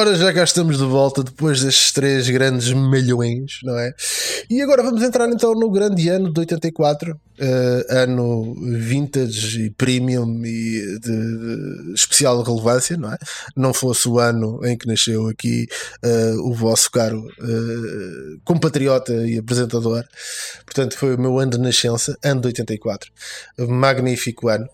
Ora, já cá estamos de volta depois destes três grandes milhões, não é? E agora vamos entrar então no grande ano de 84, uh, ano vintage e premium e de, de, especial relevância, não é? Não fosse o ano em que nasceu aqui uh, o vosso caro uh, compatriota e apresentador, portanto foi o meu ano de nascença, ano de 84, magnífico ano.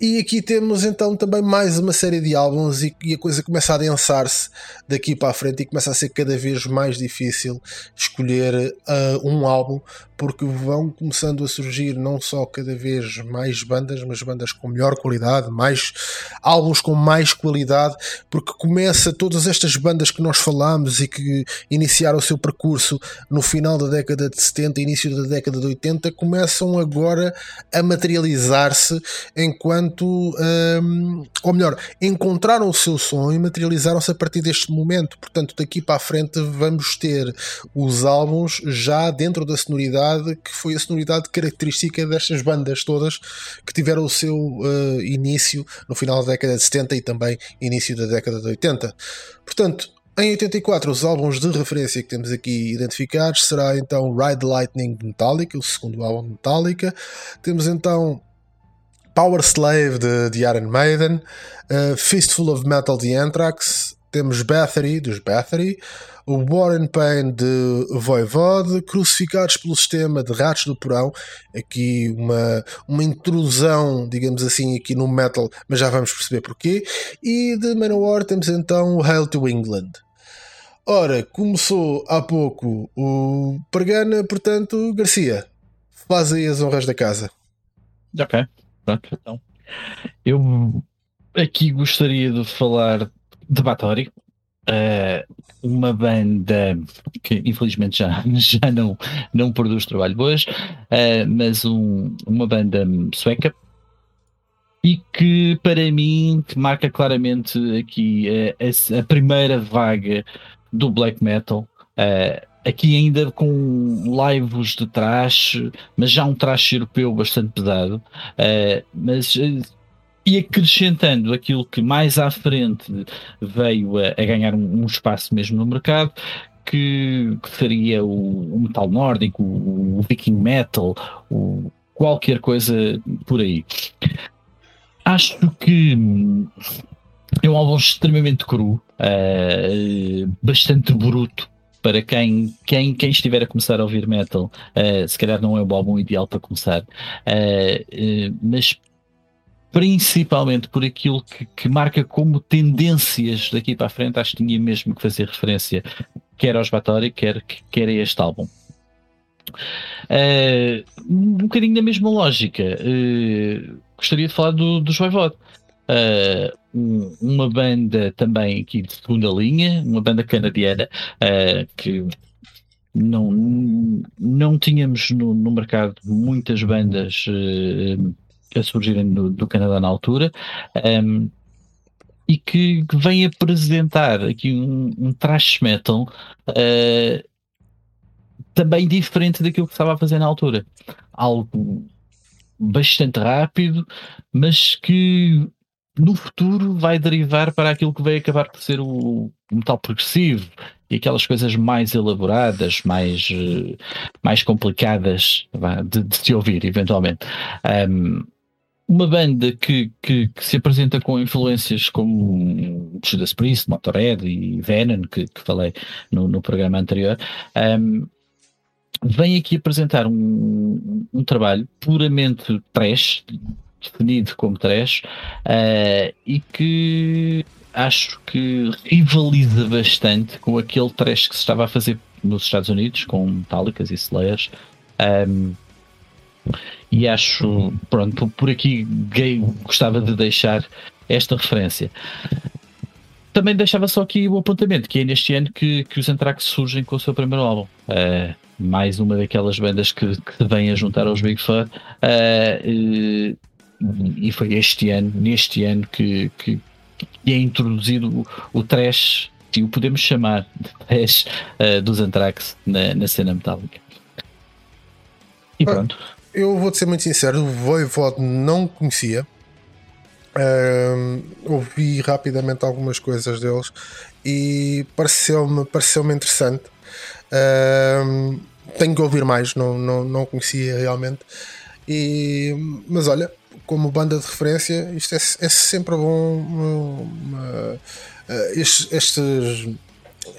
E aqui temos então também mais uma série de álbuns e, e a coisa começa a adensar-se daqui para a frente e começa a ser cada vez mais difícil escolher uh, um álbum porque vão começando a surgir não só cada vez mais bandas, mas bandas com melhor qualidade, mais álbuns com mais qualidade, porque começa todas estas bandas que nós falamos e que iniciaram o seu percurso no final da década de 70, início da década de 80, começam agora a materializar-se enquanto, hum, ou melhor, encontraram o seu som e materializaram-se a partir deste momento. Portanto, daqui para a frente vamos ter os álbuns já dentro da sonoridade sonoridade que foi a sonoridade característica destas bandas todas que tiveram o seu uh, início no final da década de 70 e também início da década de 80. Portanto, em 84, os álbuns de referência que temos aqui identificados será então Ride Lightning de Metallica, o segundo álbum de Metallica. Temos então Power Slave de, de Iron Maiden, uh, Fistful of Metal de Anthrax, temos Battery dos Battery, o Warren Payne de Voivode, crucificados pelo sistema de ratos do porão, aqui uma, uma intrusão, digamos assim, aqui no metal, mas já vamos perceber porquê, e de Manowar temos então o Hail to England. Ora, começou há pouco o Pergana, portanto, Garcia, faz aí as honras da casa. Ok, então. Eu aqui gostaria de falar de Batório, uh, uma banda que infelizmente já, já não, não produz trabalho hoje, uh, mas um, uma banda sueca e que para mim marca claramente aqui a, a, primeira vaga do black metal. Aqui ainda com lives de trash, mas já um trash europeu bastante pesado, mas e acrescentando aquilo que mais à frente veio a, a ganhar um, um, espaço mesmo no mercado, que, que seria o, o, metal nórdico, o, o viking metal, o, qualquer coisa por aí. Acho que é um álbum extremamente cru, uh, bastante bruto, para quem, quem, quem estiver a começar a ouvir metal, uh, se calhar não é o álbum ideal para começar, uh, uh, mas principalmente por aquilo que, que, marca como tendências daqui para a frente, acho que tinha mesmo que fazer referência quer aos Bathory, quer, quer a este álbum. Um bocadinho da mesma lógica, gostaria de falar do, dos Voivode. Uh, um, uma banda também aqui de segunda linha, uma banda canadiana que não, não tínhamos no, no mercado muitas bandas a surgirem do, do Canadá na altura. Um, e que, que, vem apresentar aqui um, um thrash metal uh, também diferente daquilo que estava a fazer na altura. Algo bastante rápido, mas que no futuro vai derivar para aquilo que vai acabar por ser o metal progressivo e aquelas coisas mais elaboradas, mais, uh, mais complicadas de, de, se ouvir, eventualmente. Um, uma banda que, que, que, se apresenta com influências como Judas Priest, Motorhead e Venom, que, que falei no, no, programa anterior, um, vem aqui apresentar um, um, trabalho puramente trash, definido como trash, uh, e que acho que rivaliza bastante com aquele trash que se estava a fazer nos Estados Unidos, com Metallicas e Slayers. Um, e acho, pronto, por aqui gay, gostava de deixar esta referência. Também deixava só aqui o apontamento, que é neste ano que, que os Anthrax surgem com o seu primeiro álbum. Uh, mais uma daquelas bandas que, que vem a juntar aos Big Four. Uh, uh, e foi este ano, neste ano, que, que, que é introduzido o, o trash, e o podemos chamar de trash, dos Anthrax na, na cena metálica. E pronto eu vou-te ser muito sincero, o Voivod não conhecia. Uh, ouvi rapidamente algumas coisas deles e pareceu-me pareceu interessante. Uh, tenho que ouvir mais, não, não, não conhecia realmente. E, mas olha, como banda de referência, isto é, é sempre bom. Uma, uma, estes, estes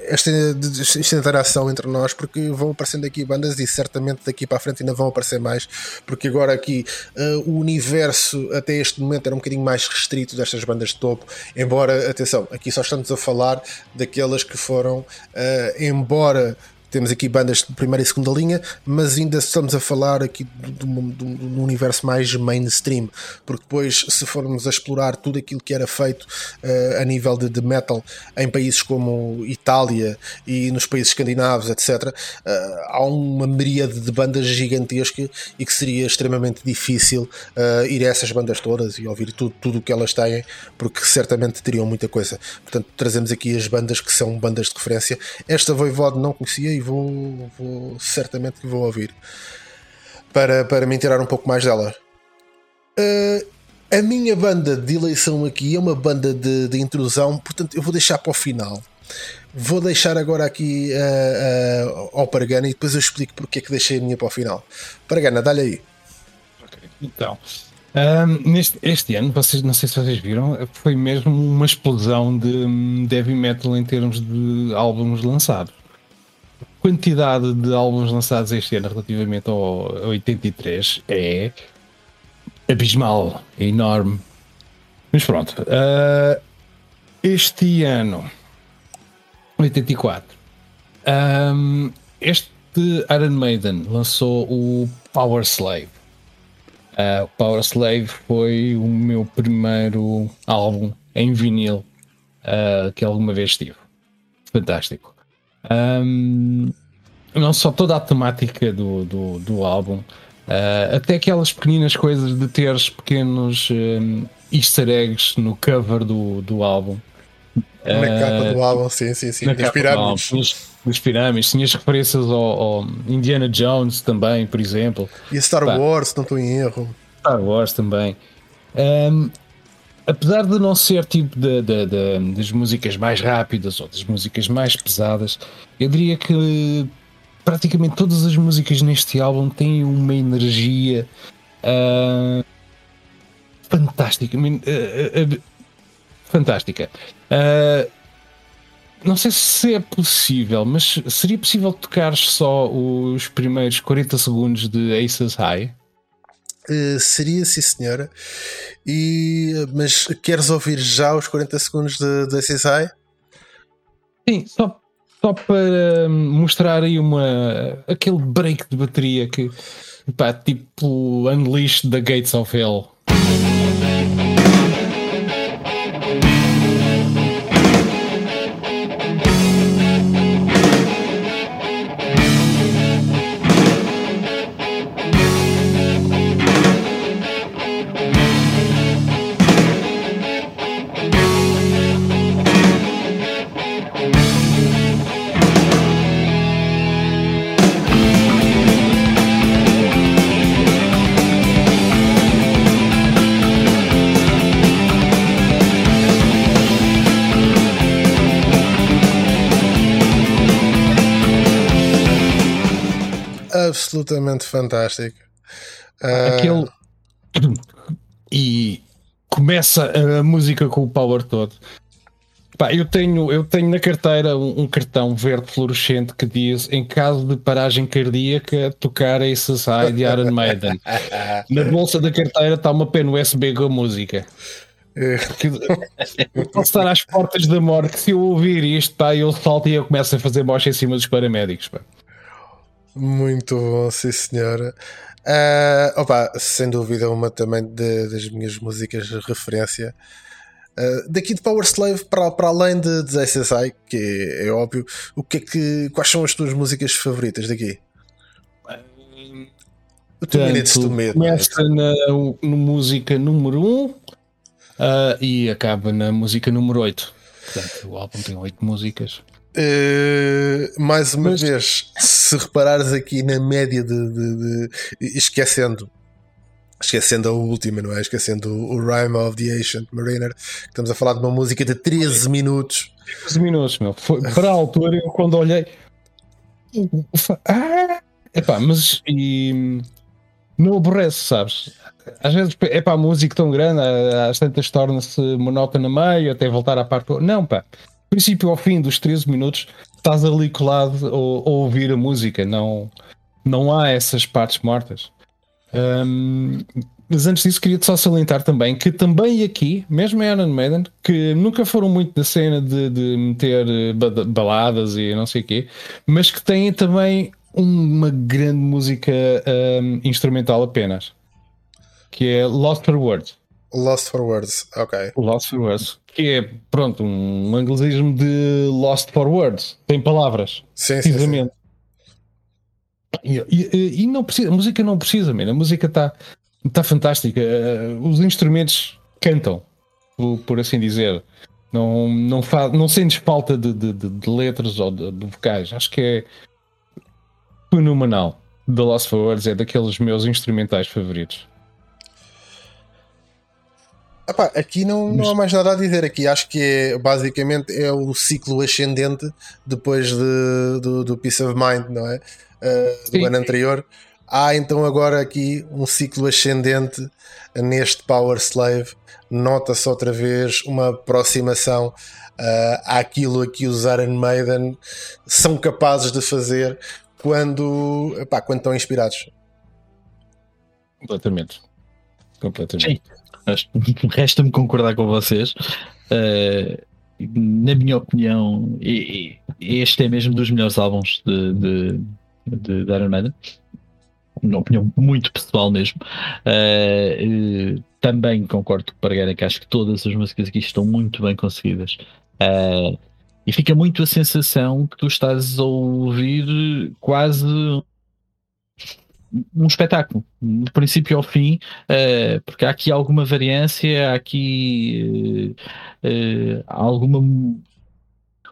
esta, esta interação entre nós, porque vão aparecendo aqui bandas e certamente daqui para a frente ainda vão aparecer mais, porque agora aqui uh, o universo até este momento era um bocadinho mais restrito destas bandas de topo, embora, atenção, aqui só estamos a falar daquelas que foram, uh, embora temos aqui bandas de primeira e segunda linha, mas ainda estamos a falar aqui do, do, universo mais mainstream, porque depois, se formos a explorar tudo aquilo que era feito uh, a nível de, de, metal em países como Itália e nos países escandinavos, etc., uh, eh, há uma miríade de bandas gigantesca e que seria extremamente difícil uh, ir a essas bandas todas e ouvir tudo o que elas têm, porque certamente teriam muita coisa. Portanto, trazemos aqui as bandas que são bandas de referência. Esta Voivode não conhecia e vou, vou certamente que vou ouvir para, para me inteirar um pouco mais dela. Uh, a minha banda de eleição aqui é uma banda de, de intrusão, portanto eu vou deixar para o final. Vou deixar agora aqui uh, uh, ao Paragana e depois eu explico porque é que deixei a minha para o final. Paragana, dá-lhe aí. Okay. Então, um, neste, este ano, vocês, não sei se vocês viram, foi mesmo uma explosão de, hum, de heavy metal em termos de álbuns lançados quantidade de álbuns lançados este ano relativamente ao 83 é abismal, é enorme. Mas pronto, uh, este ano 84, um, este Iron Maiden lançou o Power Slave. Uh, Power Slave foi o meu primeiro álbum em vinil uh, que alguma vez tive. Fantástico. Um, não só toda a temática do, do, do álbum, uh, até aquelas pequeninas coisas de teres pequenos um, easter eggs no cover do, do álbum. Na uh, capa do álbum, sim, sim, sim. Nas pirâmides. Nas pirâmides, tinhas referências ao, ao, Indiana Jones também, por exemplo. E a Star Pá. Wars, não estou em erro. Star Wars também. Um, apesar de não ser tipo de, de, de, das músicas mais rápidas ou das músicas mais pesadas, eu diria que praticamente todas as músicas neste álbum têm uma energia uh, fantástica. Uh, uh, fantástica. não sei se é possível, mas seria possível tocar só os primeiros 40 segundos de Aces High? Uh, seria, sim, senhora. E, mas queres ouvir já os 40 segundos da CSI? Sim, só, só para mostrar aí uma, aquele break de bateria que, pá, tipo Unleashed the Gates of Hell. Absolutamente fantástico. Uh... Aquele. E começa a música com o power todo. Pá, eu tenho, eu tenho na carteira um, um, cartão verde fluorescente que diz em caso de paragem cardíaca tocar a SSI de Iron Maiden. na bolsa da carteira está uma pen USB com a música. eu posso estar às portas da morte. Se eu ouvir isto, pá, eu salto e eu começo a fazer mocha em cima dos paramédicos. Pá. Muito bom, sim senhora. Uh, opa, sem dúvida, uma também de, das minhas músicas de referência. Uh, daqui de Power Slave, para, para além de, de SSI, que é, é, óbvio, o que é que, quais são as tuas músicas favoritas daqui? O to Midnight. Começa na, na música número 1 um, uh, e acaba na música número 8. Portanto, o álbum tem 8 músicas. Uh, mais uma Mas... vez, se reparares aqui na média de, de, de, esquecendo esquecendo a última, não é? Esquecendo o Rhyme of the Ancient Mariner. Estamos a falar de uma música de 13 minutos. 13 minutos, meu. Foi para a altura, eu quando olhei. Ah! Epá, mas e, não aborrece, sabes? Às vezes é para a música tão grande, às tantas torna-se monótona meio, até voltar à parte. Não, pá. Princípio ao fim dos 13 minutos, estás ali colado a, ouvir a música, não, não há essas partes mortas. Um, mas antes disso, queria só salientar também que também aqui, mesmo em Iron Maiden, que nunca foram muito da cena de, de meter eh, baladas e não sei o quê, mas que têm também uma grande música um, instrumental apenas, que é Lost for Words. Lost for Words, ok. Lost for Words, que é, pronto, um anglicismo de Lost for Words, tem palavras, sim, precisamente. Sim, sim. E, e, e, não precisa, a música não precisa, man. a música está tá fantástica. Uh, os instrumentos cantam, por, por, assim dizer. Não, não, faz, não sentes falta de, de, de, de letras ou de, de, vocais. Acho que é fenomenal. The Lost for Words é daqueles meus instrumentais favoritos. Epá, aqui não, não há mais nada a dizer. Aqui acho que é basicamente é o ciclo ascendente depois de, do, do Peace of Mind, não é? Uh, do ano anterior. Há então agora aqui um ciclo ascendente neste Power Slave. Nota-se outra vez uma aproximação uh, àquilo a que os Iron Maiden são capazes de fazer quando, epá, quando estão inspirados. Completamente. Completamente. Sim. Resta-me concordar com vocês. Uh, na minha opinião, este é mesmo dos melhores álbuns de, de, de, de Iron Maiden. Uma opinião muito pessoal mesmo. Uh, também concordo com o Pargueira que acho que todas as músicas aqui estão muito bem conseguidas. Uh, e fica muito a sensação que tu estás a ouvir quase um espetáculo, do princípio ao fim, uh, porque há aqui alguma variância, há aqui uh, uh, alguma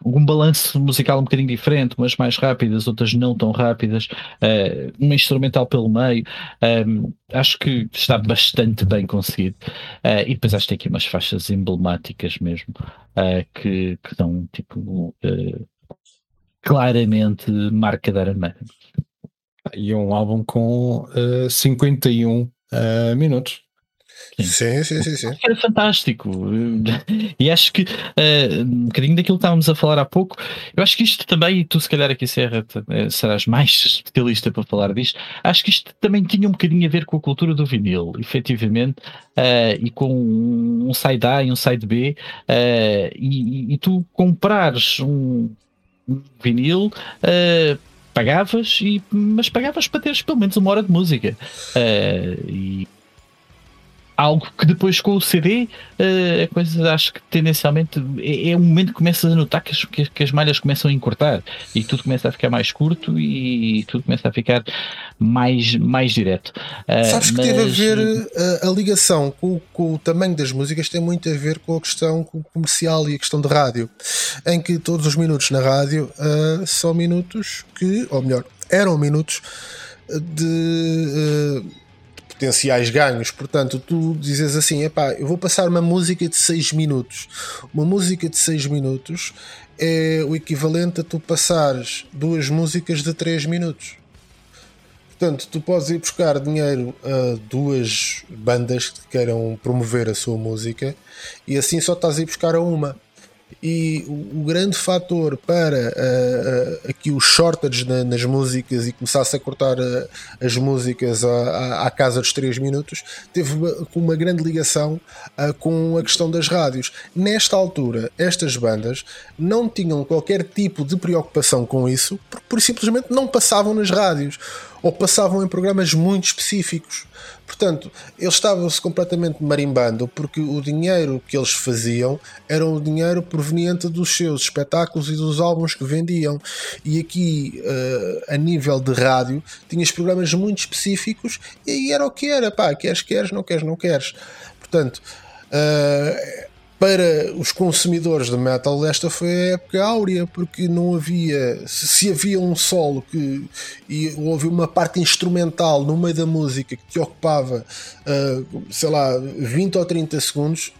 algum balanço musical um bocadinho diferente, umas mais rápidas, outras não tão rápidas, uma instrumental pelo meio. Um, acho que está bastante bem conseguido. e depois acho que tem aqui umas faixas emblemáticas mesmo, que, que dão tipo claramente marca da Iron e um álbum com uh, 51 uh, minutos. Sim, sim, sim, sim. Era fantástico. E acho que uh, um bocadinho daquilo que estávamos a falar há pouco, eu acho que isto também, e tu se calhar aqui Serra eh, serás mais especialista para falar disto, acho que isto também tinha um bocadinho a ver com a cultura do vinil, efetivamente, uh, e com um side A e um side B, uh, e, e, tu comprares um, um vinil uh, pagavas, e, mas pagavas para teres pelo menos uma hora de música. Uh, e algo que depois com o CD uh, eh, a coisa acho que tendencialmente é, é o momento que começas a notar que as, que as malhas começam a encurtar e tudo começa a ficar mais curto e tudo começa a ficar mais, mais direto. Uh, Sabes que mas... teve a ver a, a ligação com, com, o tamanho das músicas tem muito a ver com a questão comercial e a questão de rádio, em que todos os minutos na rádio uh, são minutos que, ou melhor, eram minutos de potenciais ganhos. Portanto, tu dizes assim: epá, eu vou passar uma música de 6 minutos. Uma música de 6 minutos é o equivalente a tu passares duas músicas de 3 minutos. Portanto, tu podes ir buscar dinheiro a duas bandas que queiram promover a sua música e assim só estás a ir buscar a uma e o, o grande fator para uh, uh, aqui os shortage na, nas músicas e começasse a cortar uh, as músicas à, à, à, casa dos 3 minutos teve uma, uma grande ligação com a questão das rádios. Nesta altura, estas bandas não tinham qualquer tipo de preocupação com isso porque, por simplesmente não passavam nas rádios ou passavam em programas muito específicos. Portanto, eles estavam-se completamente marimbando porque o dinheiro que eles faziam era o dinheiro proveniente dos seus espetáculos e dos álbuns que vendiam. E aqui, uh, a nível de rádio, tinhas programas muito específicos e aí era o que era, pá, queres, queres, não queres, não queres. Portanto, uh, para os consumidores de metal, esta foi a época áurea, porque não havia. Se havia um solo que. e houve uma parte instrumental no meio da música que te ocupava, uh, sei lá, 20 ou 30 segundos,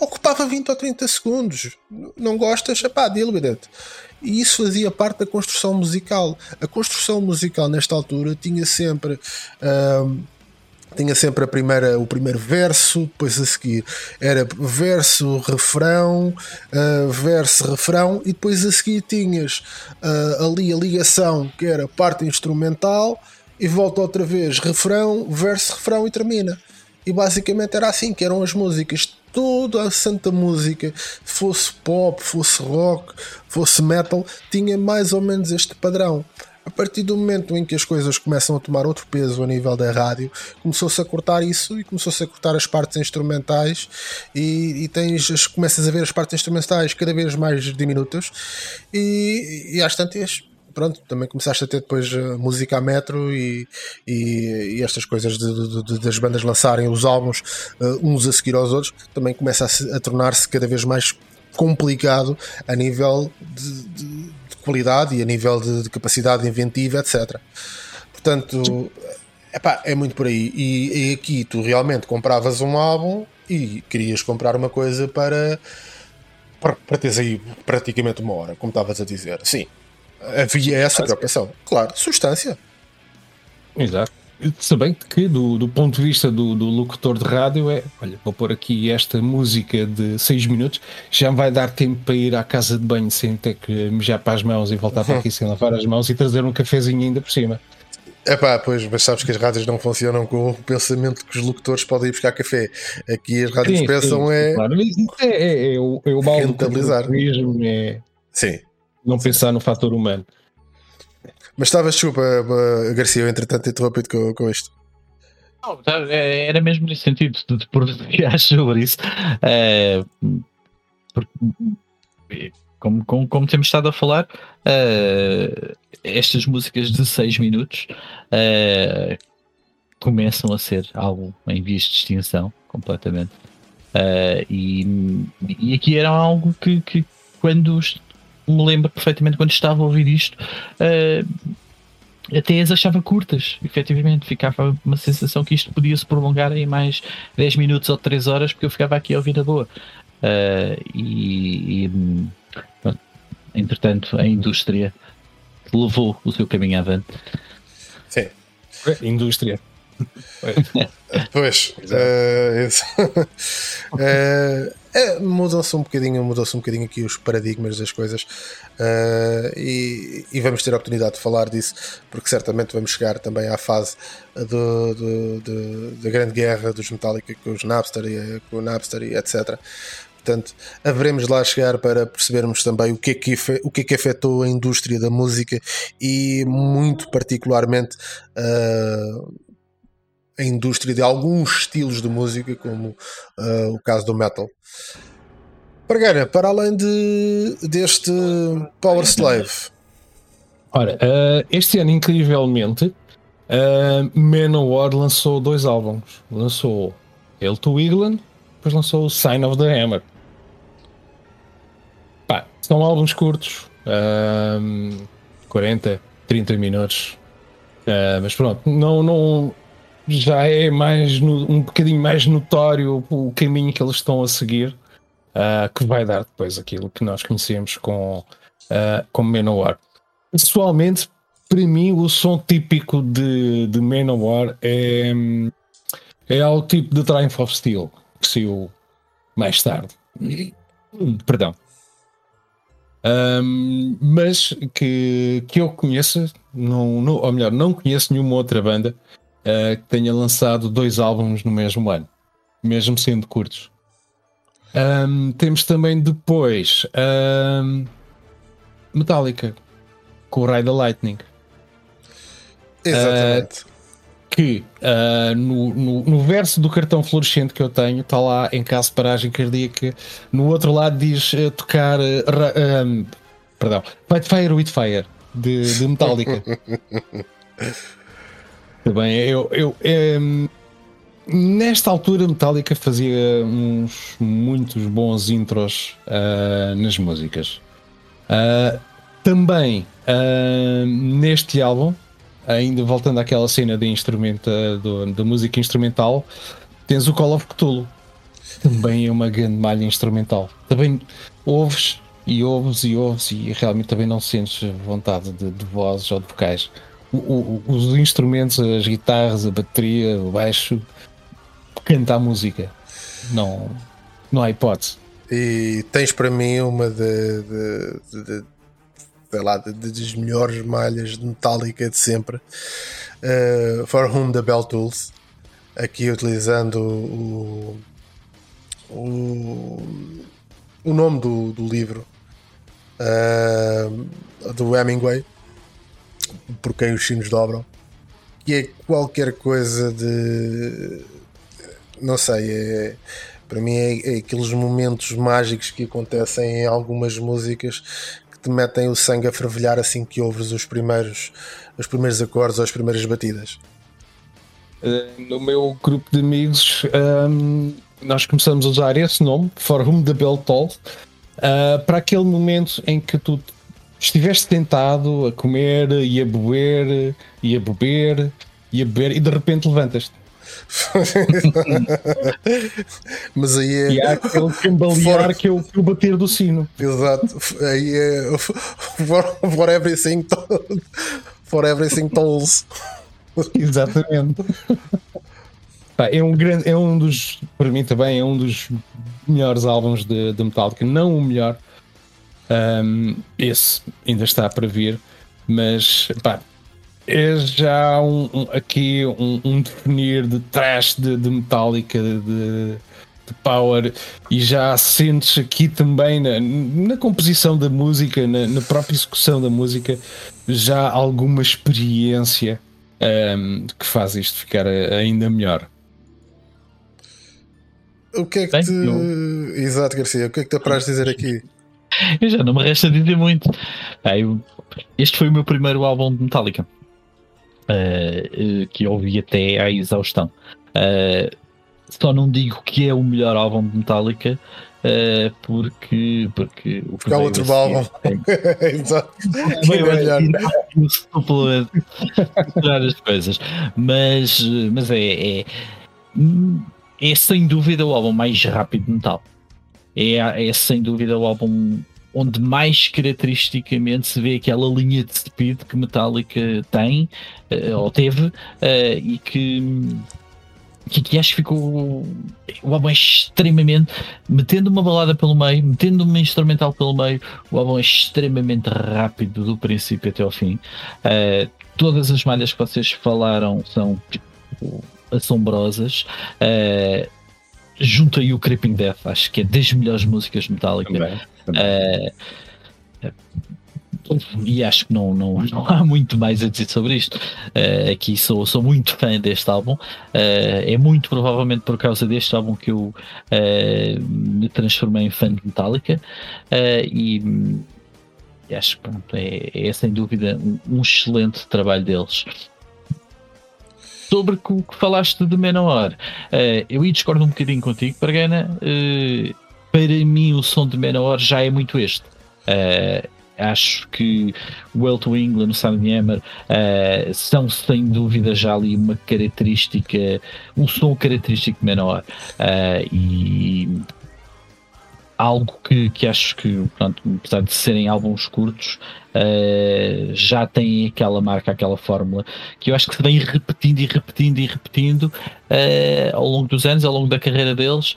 ocupava 20 ou 30 segundos. Não gostas? Pá, deal with it. E isso fazia parte da construção musical. A construção musical, nesta altura, tinha sempre. Uh, tinha sempre a primeira, o primeiro verso, depois a seguir era verso, refrão, uh, verso, refrão, e depois a seguir tinhas uh, ali a ligação que era parte instrumental, e volta outra vez refrão, verso, refrão e termina. E basicamente era assim que eram as músicas. Toda a santa música, fosse pop, fosse rock, fosse metal, tinha mais ou menos este padrão. A partir do momento em que as coisas começam a tomar outro peso a nível da rádio, começou-se a cortar isso e começou-se a cortar as partes instrumentais e, e tens, começas a ver as partes instrumentais cada vez mais diminutas e, e às tantas pronto, também começaste a ter depois a música a metro e, e, e estas coisas de, de, de, das bandas lançarem os álbuns uh, uns a seguir aos outros, também começa a, a tornar-se cada vez mais complicado a nível de, qualidade e a nível de, de capacidade inventiva, etc. Portanto, epá, é muito por aí. E, e, aqui tu realmente compravas um álbum e querias comprar uma coisa para, para, para teres aí praticamente uma hora, como estavas a dizer. Sim, havia essa preocupação. Claro, substância. Exato. Se bem que, do, do ponto de vista do, do, locutor de rádio, é olha, vou pôr aqui esta música de 6 minutos, já vai dar tempo para ir à casa de banho sem ter que mijar para as mãos e voltar para aqui sem lavar as mãos e trazer um cafezinho ainda por cima. É pá, pois, mas sabes que as rádios não funcionam com o pensamento que os locutores podem ir buscar café. Aqui as rádios sim, pensam sim, é, claro. é, é, é, o, é o mal rentabilizar. é sim. não pensar no fator humano. Mas estava, desculpa, Garcia, eu entretanto interrompido com, com isto. Não, tá, é, era mesmo nesse sentido de, de pronunciar sobre isso. É, porque, como, como, como, temos estado a falar, uh, estas músicas de 6 minutos uh, começam a ser algo em vias de extinção completamente. E, e aqui era algo que, que quando me lembro perfeitamente quando estava a ouvir isto. Uh, até as achava curtas, efetivamente. Ficava uma sensação que isto podia se prolongar em mais 10 minutos ou 3 horas, porque eu ficava aqui a ouvir na boa. Uh, e, e pronto, entretanto, a indústria levou o seu caminho avante. Sim. Indústria. pois, uh, uh, é, mudam-se um bocadinho, mudou-se um bocadinho aqui os paradigmas das coisas uh, e, e, vamos ter a oportunidade de falar disso, porque certamente vamos chegar também à fase do, do, do, da grande guerra dos Metallica com os Napster e, com o Napster e etc. Portanto, haveremos lá chegar para percebermos também o que, é que, o que é que afetou a indústria da música e, muito particularmente, uh, a indústria de alguns estilos de música, como uh, o caso do metal. Pargueira, para além de, deste Power Slave. Ora, uh, este ano, incrivelmente, uh, Manowar lançou dois álbuns. Lançou Hail to England, depois lançou Sign of the Hammer. Pá, são álbuns curtos, uh, 40, 30 minutos. Uh, mas pronto, não, não, já é mais no, um bocadinho mais notório o caminho que eles estão a seguir, uh, que vai dar depois aquilo que nós conhecemos com, uh, com Manowar. Pessoalmente, para mim, o som típico de, de Manowar é, é ao tipo de Triumph of Steel, que saiu mais tarde. Perdão. Um, mas que, que eu conheça, não, não, ou melhor, não conheço nenhuma outra banda uh, que tenha lançado dois álbuns no mesmo ano, mesmo sendo curtos. Um, temos também depois um, Metallica com o Ride the Lightning. Exatamente. Uh, que uh, no, no, no, verso do cartão fluorescente que eu tenho está lá em caso de paragem cardíaca. No outro lado diz uh, tocar. Um, perdão, Fight Fire with Fire de, de Metallica. Também, eu, eu, nesta altura, Metallica fazia uns muitos bons intros uh, nas músicas. Uh, também uh, neste álbum, ainda voltando àquela cena de instrumento, da música instrumental, tens o Call of Cthulhu. Também é uma grande malha instrumental. Também ouves e ouves e ouves e realmente também não sentes vontade de, de vozes ou de vocais. O, os instrumentos, as guitarras, a bateria, o baixo, canta a música. Não, não há hipótese. E tens para mim uma de, de, de, de lá, das melhores malhas de metálica de sempre. Uh, For Whom the Bell Tools. Aqui utilizando o, o, o nome do, do livro uh, do Hemingway, por quem os sinos dobram, que é qualquer coisa de não sei, é, para mim é, é, aqueles momentos mágicos que acontecem em algumas músicas que te metem o sangue a fervilhar assim que ouves os primeiros, os primeiros acordes ou as primeiras batidas. Eh, no meu grupo de amigos, um, nós começamos a usar esse nome, For Whom the Bell uh, para aquele momento em que tu estiveste tentado a comer e a beber e a beber e a beber e de repente levantas-te Mas aí é. E há aquele cambalear for... que é o, bater do sino. Exato. Aí é. For, for everything. For everything tolls. Exatamente. Pá, é um grande. É um dos. Para mim também é um dos melhores álbuns de, de Metallica. Não o melhor. Um, esse ainda está para vir. Mas pá, é já um, um aqui um, um, definir de trash de, de Metallica, de, de, power, e já sentes aqui também na, na composição da música, na, na, própria execução da música, já alguma experiência um, que faz isto ficar ainda melhor. O que é que Bem, te. Eu... Exato, Garcia, o que é que te apraz dizer aqui? Eu já não me resta dizer muito. Ah, eu... Este foi o meu primeiro álbum de Metallica uh, que ouvi até à exaustão. Uh, só não digo que é o melhor álbum de Metallica. Uh, porque, porque o que é outro álbum. É, Exato. Veio a tirar as coisas, mas, mas é, é, é sem dúvida o álbum mais rápido de metal. É, é sem dúvida o álbum onde mais caracteristicamente se vê aquela linha de speed que Metallica tem uh, ou teve uh, e que, que, que, acho que ficou o álbum é extremamente metendo uma balada pelo meio, metendo uma instrumental pelo meio, o álbum é extremamente rápido do princípio até ao fim. Uh, todas as malhas que vocês falaram são tipo, assombrosas. Uh, junto aí o Creeping Death, acho que é das melhores músicas de Metallica. Também. Uh, e acho que não, não, não há muito mais a dizer sobre isto. Uh, aqui sou, sou muito fã deste álbum. Uh, é muito provavelmente por causa deste álbum que eu me transformei em fã de Metallica. E, e, acho que pronto, é, é sem dúvida um, um, excelente trabalho deles. Sobre o que falaste de Menor, eu ia discordo um bocadinho contigo, Pargana para mim o som de Manowar já é muito este. Uh, acho que o to England, o Sound Hammer uh, são sem dúvida já ali uma característica, um som característico Manowar uh, e algo que, que acho que, pronto, apesar de serem álbuns curtos, uh, já tem aquela marca, aquela fórmula que eu acho que se vem repetindo e repetindo e repetindo ao longo dos anos, ao longo da carreira deles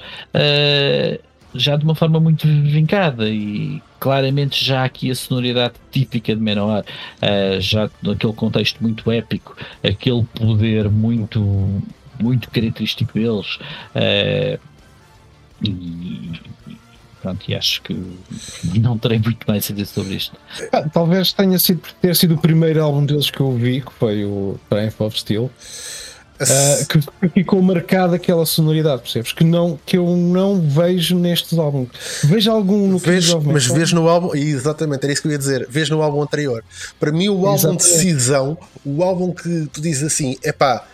já de uma forma muito vincada e claramente já aqui a sonoridade típica de Menor, uh, já naquele contexto muito épico, aquele poder muito, muito característico deles. Uh, e, pronto, e acho que não terei muito mais a dizer sobre isto. Ah, talvez tenha sido ter sido o primeiro álbum deles que eu vi, que foi o Triumph of Steel. Uh, que ficou marcada aquela sonoridade, percebes? Que, não, que eu não vejo nestes álbuns. Vejo algum no vejo, Mas vês no álbum, exatamente, era isso que eu ia dizer. Vês no álbum anterior. Para mim, o álbum exatamente. Decisão, o álbum que tu dizes assim, é pá,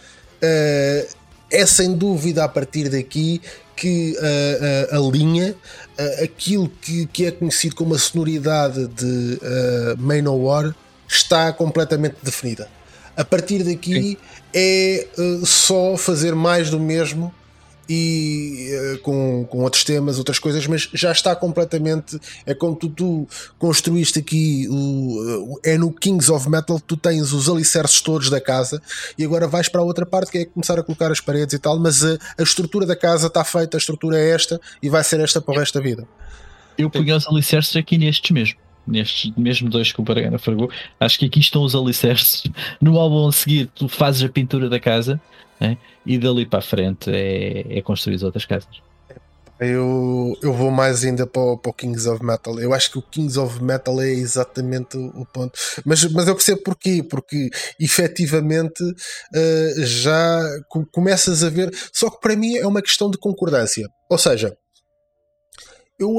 uh, é sem dúvida a partir daqui que uh, uh, a linha, uh, aquilo que, que é conhecido como a sonoridade de uh, Manowar, está completamente definida. A partir daqui Sim. é só fazer mais do mesmo e uh, com, com outros temas, outras coisas, mas já está completamente. É como tu, tu construíste aqui o, é no Kings of Metal tu tens os alicerces todos da casa e agora vais para a outra parte que é começar a colocar as paredes e tal, mas a, a estrutura da casa está feita, a estrutura é esta e vai ser esta para o resto da vida. Eu ponho os alicerces aqui nestes mesmo nestes mesmo dois que o Baragana fragou, acho que aqui estão os alicerces. No álbum a seguir, tu fazes a pintura da casa né? e dali para a frente é, é construir as outras casas. Eu, eu vou mais ainda para o, para o, Kings of Metal. Eu acho que o Kings of Metal é exatamente o, ponto. Mas, mas eu percebo porquê. Porque efetivamente uh, já começas a ver. Só que para mim é uma questão de concordância. Ou seja, eu,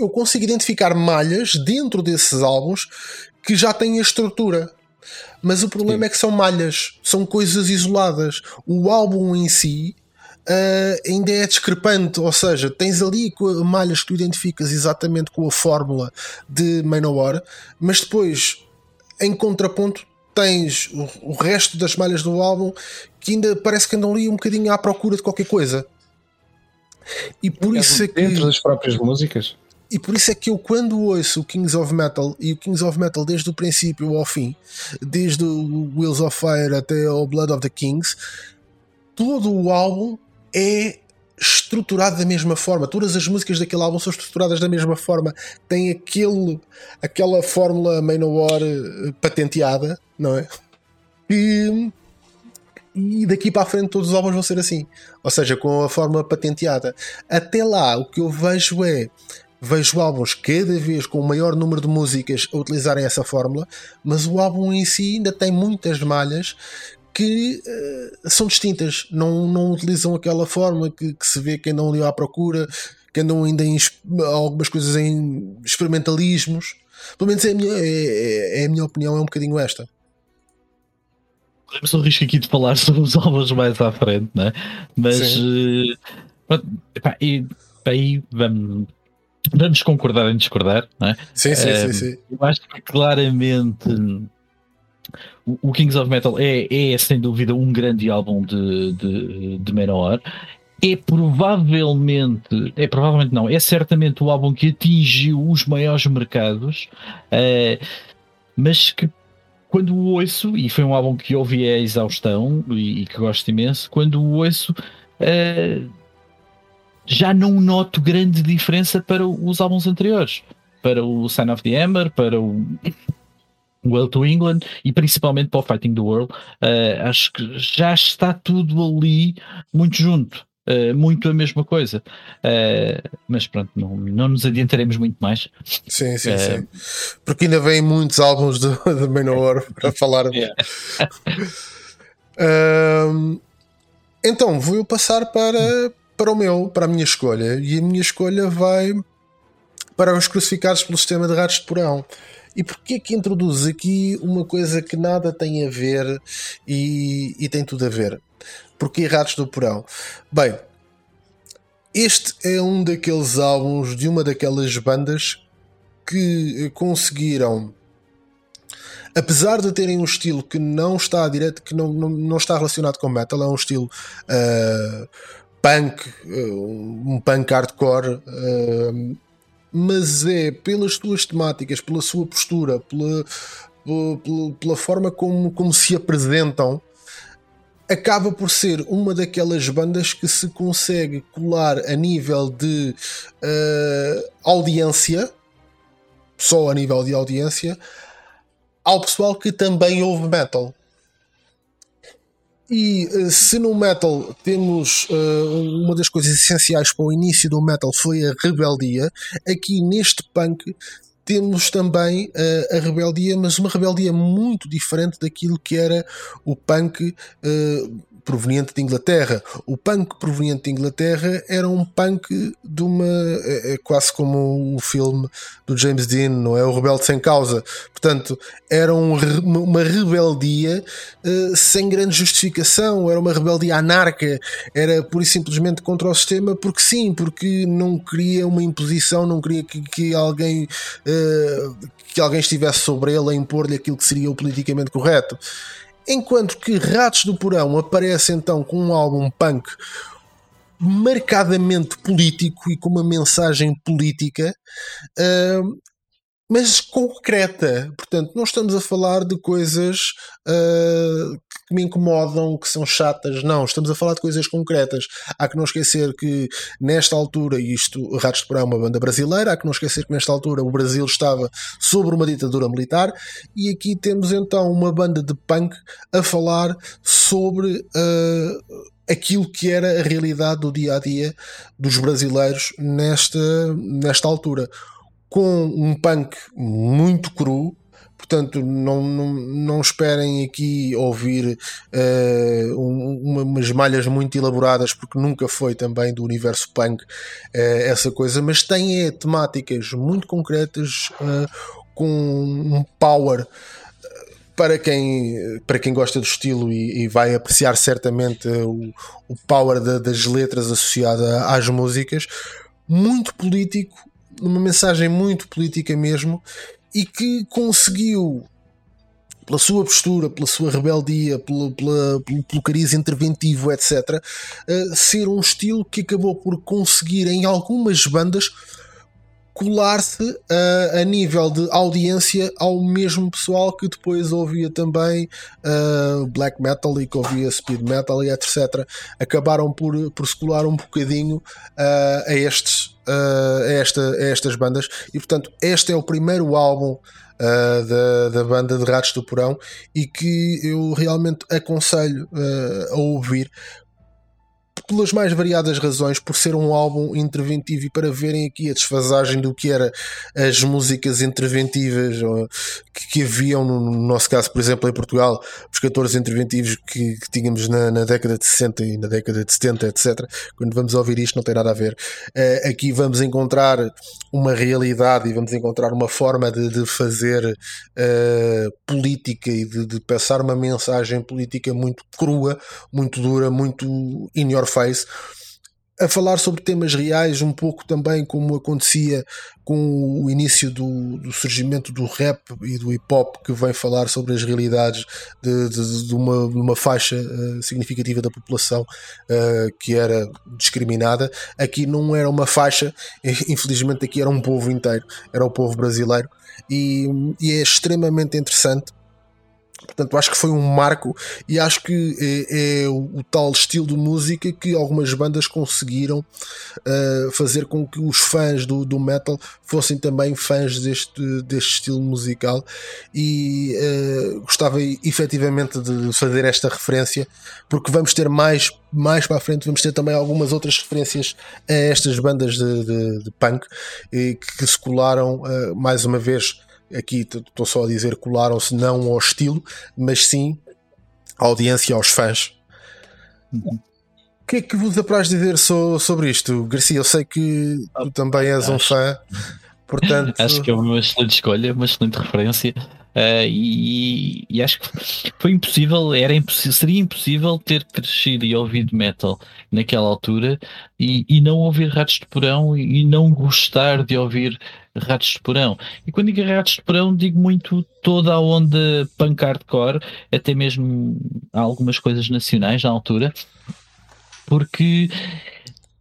eu consigo identificar malhas dentro desses álbuns que já têm a estrutura. Mas o problema Sim. é que são malhas, são coisas isoladas. O álbum em si uh, ainda é discrepante, ou seja, tens ali malhas que tu identificas exatamente com a fórmula de Manowar, mas depois, em contraponto, tens o, o resto das malhas do álbum que ainda parece que andam ali um bocadinho à procura de qualquer coisa. E por é isso é que. Dentro das próprias músicas? E por isso é que eu, quando ouço o Kings of Metal e o Kings of Metal desde o princípio ao fim, desde o Wheels of Fire até o Blood of the Kings, todo o álbum é estruturado da mesma forma. Todas as músicas daquele álbum são estruturadas da mesma forma. Tem aquele, aquela fórmula Manowar eh, patenteada, não é? E, e daqui para a frente todos os álbuns vão ser assim. Ou seja, com a fórmula patenteada. Até lá, o que eu vejo é vejo álbuns cada vez com o maior número de músicas a utilizarem essa fórmula, mas o álbum em si ainda tem muitas malhas que uh, são distintas, não, não utilizam aquela fórmula que, que, se vê que andam ali à procura, que andam ainda em algumas coisas em experimentalismos. Pelo menos é a minha, é, é, é a minha opinião, é um bocadinho esta. Corremos o risco aqui de falar sobre os álbuns mais à frente, né? mas uh, pronto, epá, e aí vamos Vamos concordar em discordar, não é? Sim, sim, sim, sim. Eu acho que claramente o Kings of Metal é, é sem dúvida um grande álbum de, de, de Manowar. É provavelmente, é provavelmente não, é certamente o álbum que atingiu os maiores mercados, uh, mas que quando o ouço, e foi um álbum que ouvi a exaustão e, e que gosto imenso, quando o ouço. Uh, já não noto grande diferença para os álbuns anteriores. Para o Sign of the Hammer, para o Well to England e principalmente para o Fighting the World. Uh, acho que já está tudo ali muito junto. Uh, muito a mesma coisa, uh, mas pronto, não, não nos adiantaremos muito mais. Sim, sim, sim. Porque ainda vêm muitos álbuns de, de Manowar para falar. Yeah. então, vou passar para, para o meu, para a minha escolha. E a minha escolha vai para os crucificados pelo sistema de ratos de porão. E porquê que introduz aqui uma coisa que nada tem a ver e, e tem tudo a ver? Porquê Ratos do Porão? Bem, este é um daqueles álbuns de uma daquelas bandas que conseguiram apesar de terem um estilo que não está direto, que não, não, não está relacionado com metal, é um estilo uh, punk, eh, um punk hardcore, uh, mas é pelas suas temáticas, pela sua postura, pela, pela, pela, forma como, como se apresentam, acaba por ser uma daquelas bandas que se consegue colar a nível de uh, audiência, só a nível de audiência, ao pessoal que também ouve metal. E eh, se no metal temos uh, uma das coisas essenciais para o início do metal foi a rebeldia, aqui neste punk temos também uh, a rebeldia, mas uma rebeldia muito diferente daquilo que era o punk uh, proveniente de Inglaterra. O punk proveniente de Inglaterra era um punk de uma. É, é quase como o filme do James Dean, não é? O Rebelde Sem Causa. Portanto, era um, uma rebeldia uh, sem grande justificação, era uma rebeldia anarca, era pura e simplesmente contra o sistema, porque sim, porque não queria uma imposição, não queria que, que alguém. Uh, que alguém estivesse sobre ele a impor-lhe aquilo que seria o politicamente correto. Enquanto que Ratos do Porão aparece então com um álbum punk marcadamente político e com uma mensagem política, uh, mas concreta. Portanto, não estamos a falar de coisas uh, que me incomodam, que são chatas, não. Estamos a falar de coisas concretas. Há que não esquecer que, nesta altura, isto, Ratos de Porão é uma banda brasileira, há que não esquecer que, nesta altura, o Brasil estava sobre uma ditadura militar e aqui temos então uma banda de punk a falar sobre. Uh, aquilo que era a realidade do dia a dia dos brasileiros nesta, nesta altura com um punk muito cru. Portanto, não, não, não esperem aqui ouvir uh, um, umas malhas muito elaboradas, porque nunca foi também do universo punk uh, essa coisa, mas tem é, temáticas muito concretas, uh, com um power para quem, para quem gosta do estilo e, e vai apreciar certamente o, o power das letras associada às músicas, muito político, uma mensagem muito política mesmo e que conseguiu pela sua postura, pela sua rebeldia, pelo, pela, pelo, pelo cariz interventivo, etc., uh, ser um estilo que acabou por conseguir em algumas bandas colar-se uh, a nível de audiência ao mesmo pessoal que depois ouvia também uh, black metal e que ouvia speed metal e etc. Acabaram por, por se colar um bocadinho uh, a, estes, a, esta, a estas bandas e portanto este é o primeiro álbum Uh, da, da banda de Ratos do Porão e que eu realmente aconselho uh, a ouvir pelas mais variadas razões, por ser um álbum interventivo e para verem aqui a desfasagem do que era as músicas interventivas que, que haviam, no, nosso caso, por exemplo, em Portugal, os 14 interventivos que, que tínhamos na, na, década de 60 e na década de 70, etc. Quando vamos ouvir isto, não tem nada a ver. Uh, aqui vamos encontrar uma realidade e vamos encontrar uma forma de, de fazer uh, política e de, de passar uma mensagem política muito crua, muito dura, muito in face a falar sobre temas reais, um pouco também como acontecia com o início do, do surgimento do rap e do hip hop, que vem falar sobre as realidades de, de, de, uma, uma, faixa uh, significativa da população uh, que era discriminada. Aqui não era uma faixa, infelizmente, aqui era um povo inteiro, era o povo brasileiro, e, e é extremamente interessante Portanto, acho que foi um marco e acho que é, é o, o, tal estilo de música que algumas bandas conseguiram uh, fazer com que os fãs do, do metal fossem também fãs deste, deste estilo musical. E uh, gostava efetivamente de fazer esta referência porque vamos ter mais, mais para a frente, vamos ter também algumas outras referências a estas bandas de, de, de punk que, que se colaram uh, mais uma vez aqui estou só a dizer colaram-se não ao estilo, mas sim à audiência, aos fãs. O que é que vos apraz dizer so, sobre isto, Garcia? Eu sei que tu também és um fã, portanto. Acho que é uma excelente escolha, uma excelente referência. Uh, e, e, acho que foi impossível, era impossível, seria impossível ter crescido e ouvido metal naquela altura e, e não ouvir ratos de porão e, e não gostar de ouvir ratos de porão. E quando digo ratos de porão, digo muito toda a onda punk hardcore, até mesmo algumas coisas nacionais na altura, porque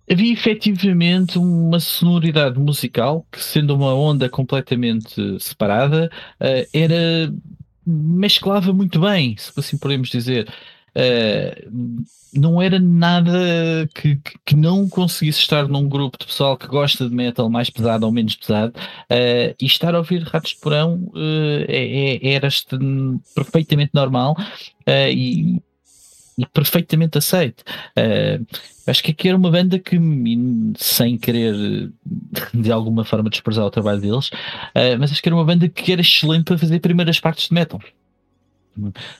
havia efetivamente uma sonoridade musical que, sendo uma onda completamente separada, uh, era mesclava muito bem, se assim podemos dizer. Uh, não era nada que, que, não conseguisse estar num grupo de pessoal que gosta de metal mais pesado ou menos pesado uh, e estar a ouvir Ratos de Porão uh, é, é, era perfeitamente normal e, e, perfeitamente aceito. Acho que aqui era uma banda que, sem querer de alguma forma desprezar o trabalho deles, mas acho que era uma banda que era excelente para fazer primeiras partes de metal.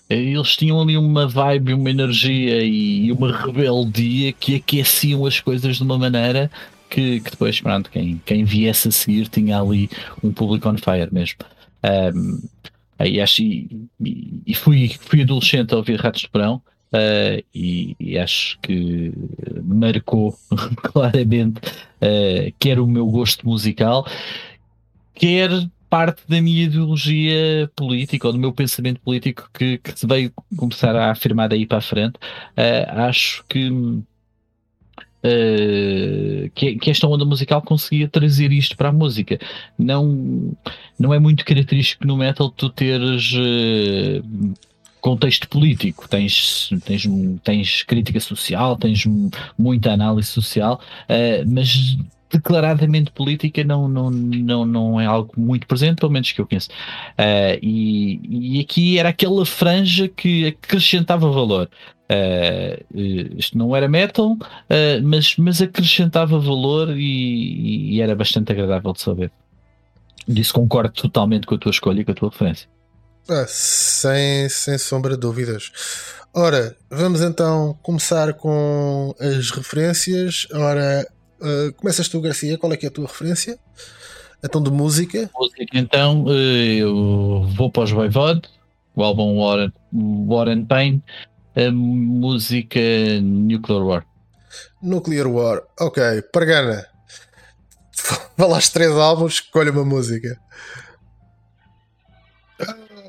Eles tinham ali uma vibe, uma energia e uma rebeldia que aqueciam as coisas de uma maneira que, que depois, pronto, quem, quem viesse a seguir tinha ali um público on fire mesmo. Um, e, acho, e, e, fui, fui adolescente a ouvir Ratos de Porão uh, e, e, acho que marcou claramente uh, quer o meu gosto musical, quer parte da minha ideologia política ou do meu pensamento político que, que se veio começar a afirmar daí para a frente. Uh, acho que, uh, que, que, esta onda musical conseguia trazer isto para a música. Não, não é muito característico no metal tu teres. Uh, contexto político, tens, tens, tens crítica social, tens muita análise social, mas declaradamente política não, não, não, não é algo muito presente, pelo menos que eu conheço. Uh, e, e aqui era aquela franja que acrescentava valor. Uh, isto não era metal, uh, mas, mas acrescentava valor e, e, era bastante agradável de saber. Disso concordo totalmente com a tua escolha e com a tua referência. Ah, sem, sem sombra de dúvidas. Ora, vamos então começar com as referências. Ora, Uh, começas tu, Garcia, qual é que é a tua referência? Então, de música. Música, então, uh, eu vou para os Voivod, o álbum War, War and Pain, a música Nuclear War. Nuclear War, ok. Pargana, falaste três álbuns, escolha uma música.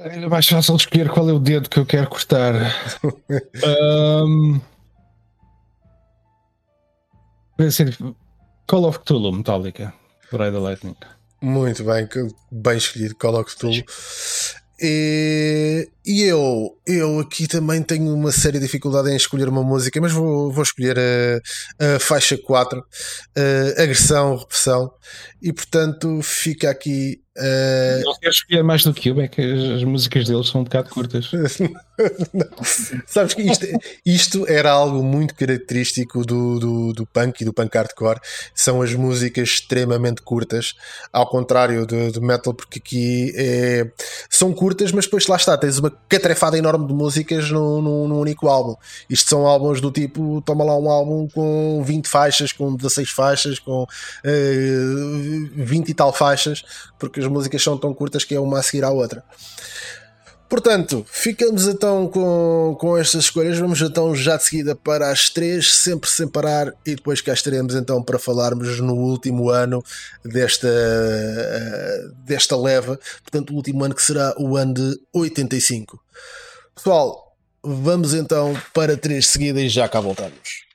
Ainda mais fácil escolher qual é o dedo que eu quero cortar. um... Call of Cthulhu, Metallica, Ride the Lightning. Muito bem, bem escolhido, Call of Cthulhu. E, e, eu, eu aqui também tenho uma séria dificuldade em escolher uma música, mas vou, vou escolher a, a faixa 4, a agressão, repressão, e portanto fica aqui Uh... Não quero escolher mais do que eu, é que as, as, músicas deles são um bocado curtas. Sabes que isto, isto, era algo muito característico do, do, do, punk e do punk hardcore. São as músicas extremamente curtas, ao contrário do, do metal, porque aqui é, são curtas, mas depois lá está, tens uma catrefada enorme de músicas num, único álbum. Isto são álbuns do tipo, toma lá um álbum com 20 faixas, com 16 faixas, com uh, eh, 20 e tal faixas, porque as músicas são tão curtas que é uma a seguir à outra. Portanto, ficamos então com, com estas escolhas. Vamos então já de seguida para as três, sempre sem parar, e depois cá estaremos então para falarmos no último ano desta, desta leva. Portanto, o último ano que será o ano de 85. Pessoal, vamos então para três seguidas e já cá voltamos.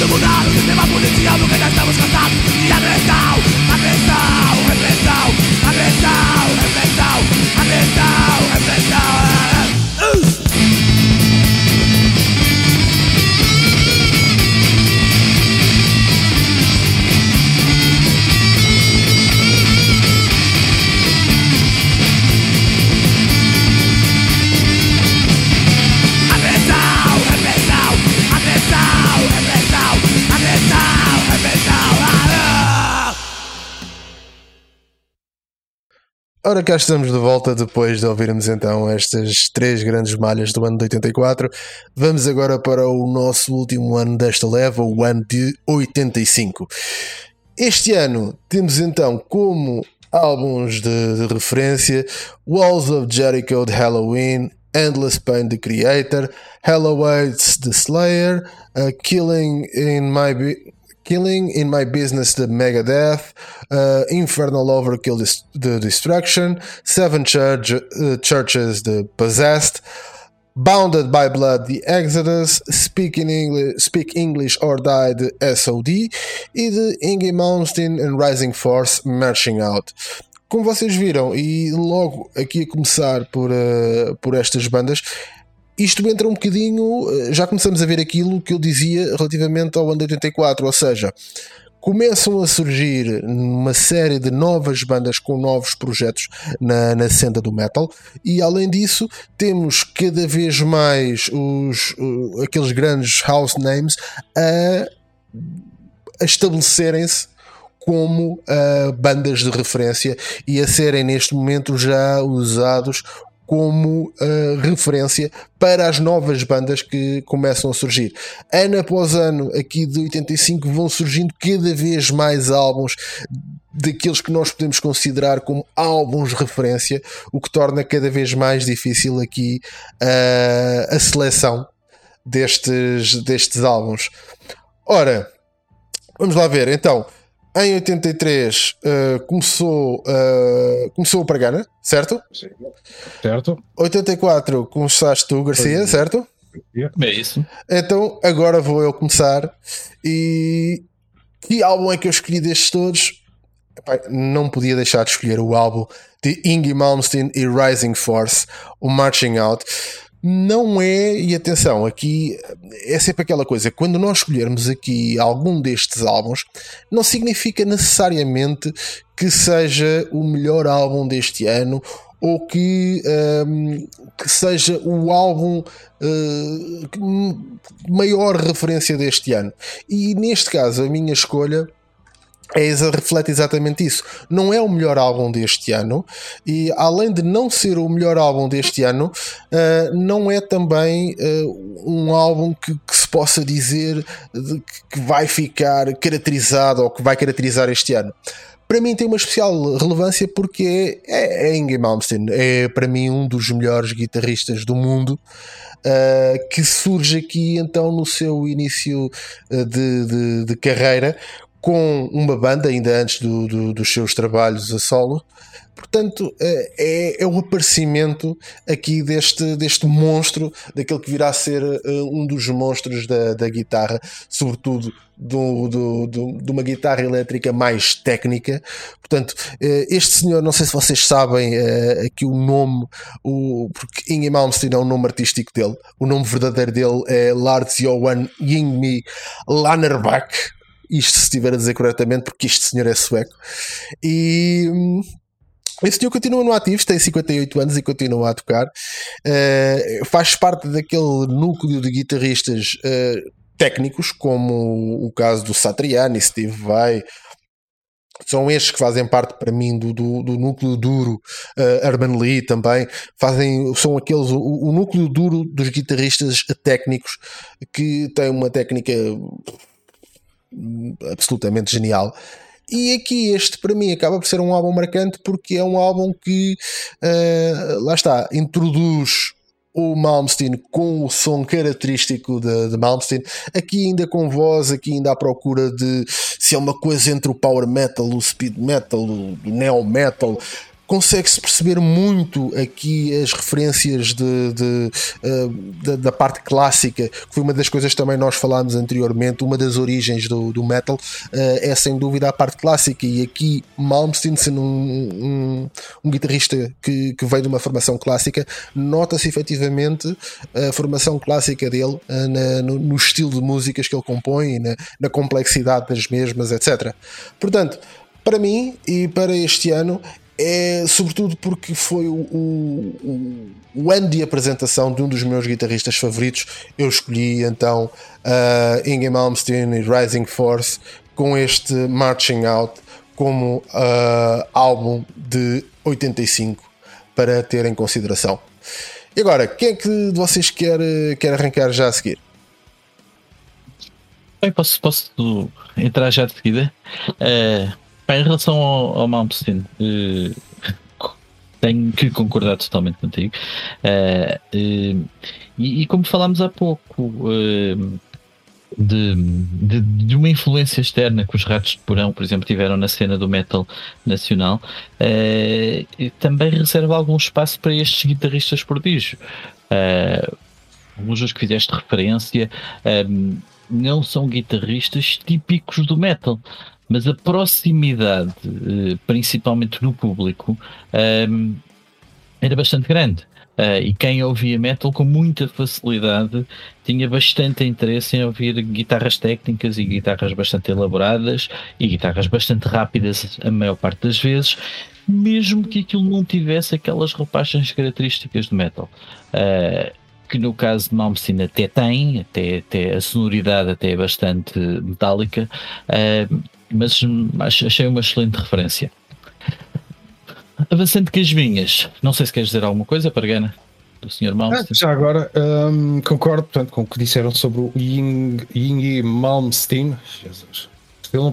Preciso mudar sistema policial porque já estamos cansados de agressão, agressão, repressão, agressão, repressão, agressão, Ora, cá estamos de volta depois de ouvirmos então estas três grandes malhas do ano de 84. Vamos agora para o nosso último ano desta leva, o ano de 85. Este ano temos então como álbuns de, de referência Walls of Jericho de Halloween, Endless Pain the Creator, Hello Waits the Slayer, uh, Killing in My Be- Killing in My Business the Megadeth, uh, Infernal Overkill the Destruction, Seven Church, uh, Churches the Possessed, Bounded by Blood the Exodus, Speak, in English, Speak English or Die the SOD e de Inge Malmsteen and Rising Force Marching Out. Como vocês viram, e logo aqui a começar por, uh, por estas bandas, isto entra um bocadinho. eh, Já começamos a ver aquilo que eu dizia relativamente ao ano de 84, ou seja, começam a surgir uma série de novas bandas com novos projetos na, na senda do metal, e além disso, temos cada vez mais os, aqueles grandes house names a, a estabelecerem-se como uh, bandas de referência e a serem neste momento já usados como uh, referência para as novas bandas que começam a surgir. Ano após ano, aqui de 85, vão surgindo cada vez mais álbuns daqueles que nós podemos considerar como álbuns de referência, o que torna cada vez mais difícil aqui uh, a seleção destes, destes álbuns. Ora, vamos lá ver, então. Em 83 uh, começou, uh, começou o Pagana, certo? Certo? 84 começaste tu, Garcia, certo? É isso. Então agora vou eu começar. E que álbum é que eu escolhi destes todos? Não podia deixar de escolher o álbum de Inge Malmsteen e Rising Force, o Marching Out. Não é, e atenção, aqui é sempre aquela coisa, quando nós escolhermos aqui algum destes álbuns, não significa necessariamente que seja o melhor álbum deste ano ou que, hum, que seja o álbum uh, maior referência deste ano. E neste caso, a minha escolha é, reflete exatamente isso. Não é o melhor álbum deste ano, e além de não ser o melhor álbum deste ano, uh, não é também uh, um álbum que, que se possa dizer que vai ficar caracterizado ou que vai caracterizar este ano. Para mim tem uma especial relevância porque é, é Inge Malmsteen, é para mim um dos melhores guitarristas do mundo. uh, que surge aqui então no seu início de, de- de carreira com uma banda, ainda antes do, do, dos seus trabalhos a solo. Portanto, eh, é, é o aparecimento aqui deste, deste monstro, daquele que virá a ser uh, um dos monstros da, da guitarra, sobretudo do, do, do, de uma guitarra elétrica mais técnica. Portanto, uh, este senhor, não sei se vocês sabem aqui o nome, o, porque Inge Malmsteen é o nome artístico dele, o nome verdadeiro dele é Lars Johan Yngmi Lannerbach isto se estiver a dizer corretamente, porque este senhor é sueco. E hum, esse senhor continua no ativo, tem 58 anos e continua a tocar. Uh, faz parte daquele núcleo de guitarristas uh, técnicos, como o caso do Satriani, Steve Vai. São estes que fazem parte para mim do, do, do núcleo duro, uh, Lee também, fazem, são aqueles, o, o núcleo duro dos guitarristas técnicos que têm uma técnica absolutamente genial. E aqui este para mim acaba por ser um álbum marcante porque é um álbum que uh, lá está, introduz o Malmsteen com o som característico de, de, Malmsteen, aqui ainda com voz, aqui ainda à procura de se é uma coisa entre o power metal, o speed metal, o neo metal, consegue-se perceber muito aqui as referências de, de, de, da parte clássica, que foi uma das coisas que também nós falámos anteriormente, uma das origens do, do metal uh, é sem dúvida a parte clássica, e aqui Malmsteen, sendo um, um, um guitarrista que, que veio de uma formação clássica, nota-se efetivamente a formação clássica dele uh, na, no, no, estilo de músicas que ele compõe, na, na complexidade das mesmas, etc. Portanto, para mim e para este ano é sobretudo porque foi o, o, o, ano de apresentação de um dos meus guitarristas favoritos. Eu escolhi então uh, Inge Malmsteen e Rising Force com este Marching Out como uh, álbum de 85 para ter em consideração. E agora, quem é que de vocês quer, quer arrancar já a seguir? Bem, posso, posso entrar já de seguida? Uh, em relação ao, ao Malmsteen, uh, tenho que concordar totalmente contigo. Uh, uh, e, e, como falámos há pouco, de, de, de, uma influência externa que os ratos de porão, por exemplo, tiveram na cena do metal nacional, também reserva algum espaço para estes guitarristas prodígio. alguns dos que fizeste referência não são guitarristas típicos do metal mas a proximidade, eh, principalmente no público, ehm, era bastante grande. Uh, e quem ouvia metal com muita facilidade tinha bastante interesse em ouvir guitarras técnicas e guitarras bastante elaboradas e guitarras bastante rápidas a maior parte das vezes, mesmo que aquilo não tivesse aquelas roupagens características do metal. Uh, que no caso de Malmsteen até tem, até, até a sonoridade até é bastante metálica, uh, mas achei uma excelente referência. Avançando com as minhas, não sei se queres dizer alguma coisa, Pargana, do Sr. Malmsteen. Ah, já agora, um, concordo portanto, com o que disseram sobre o Ying, Ying Malmsteen. Jesus.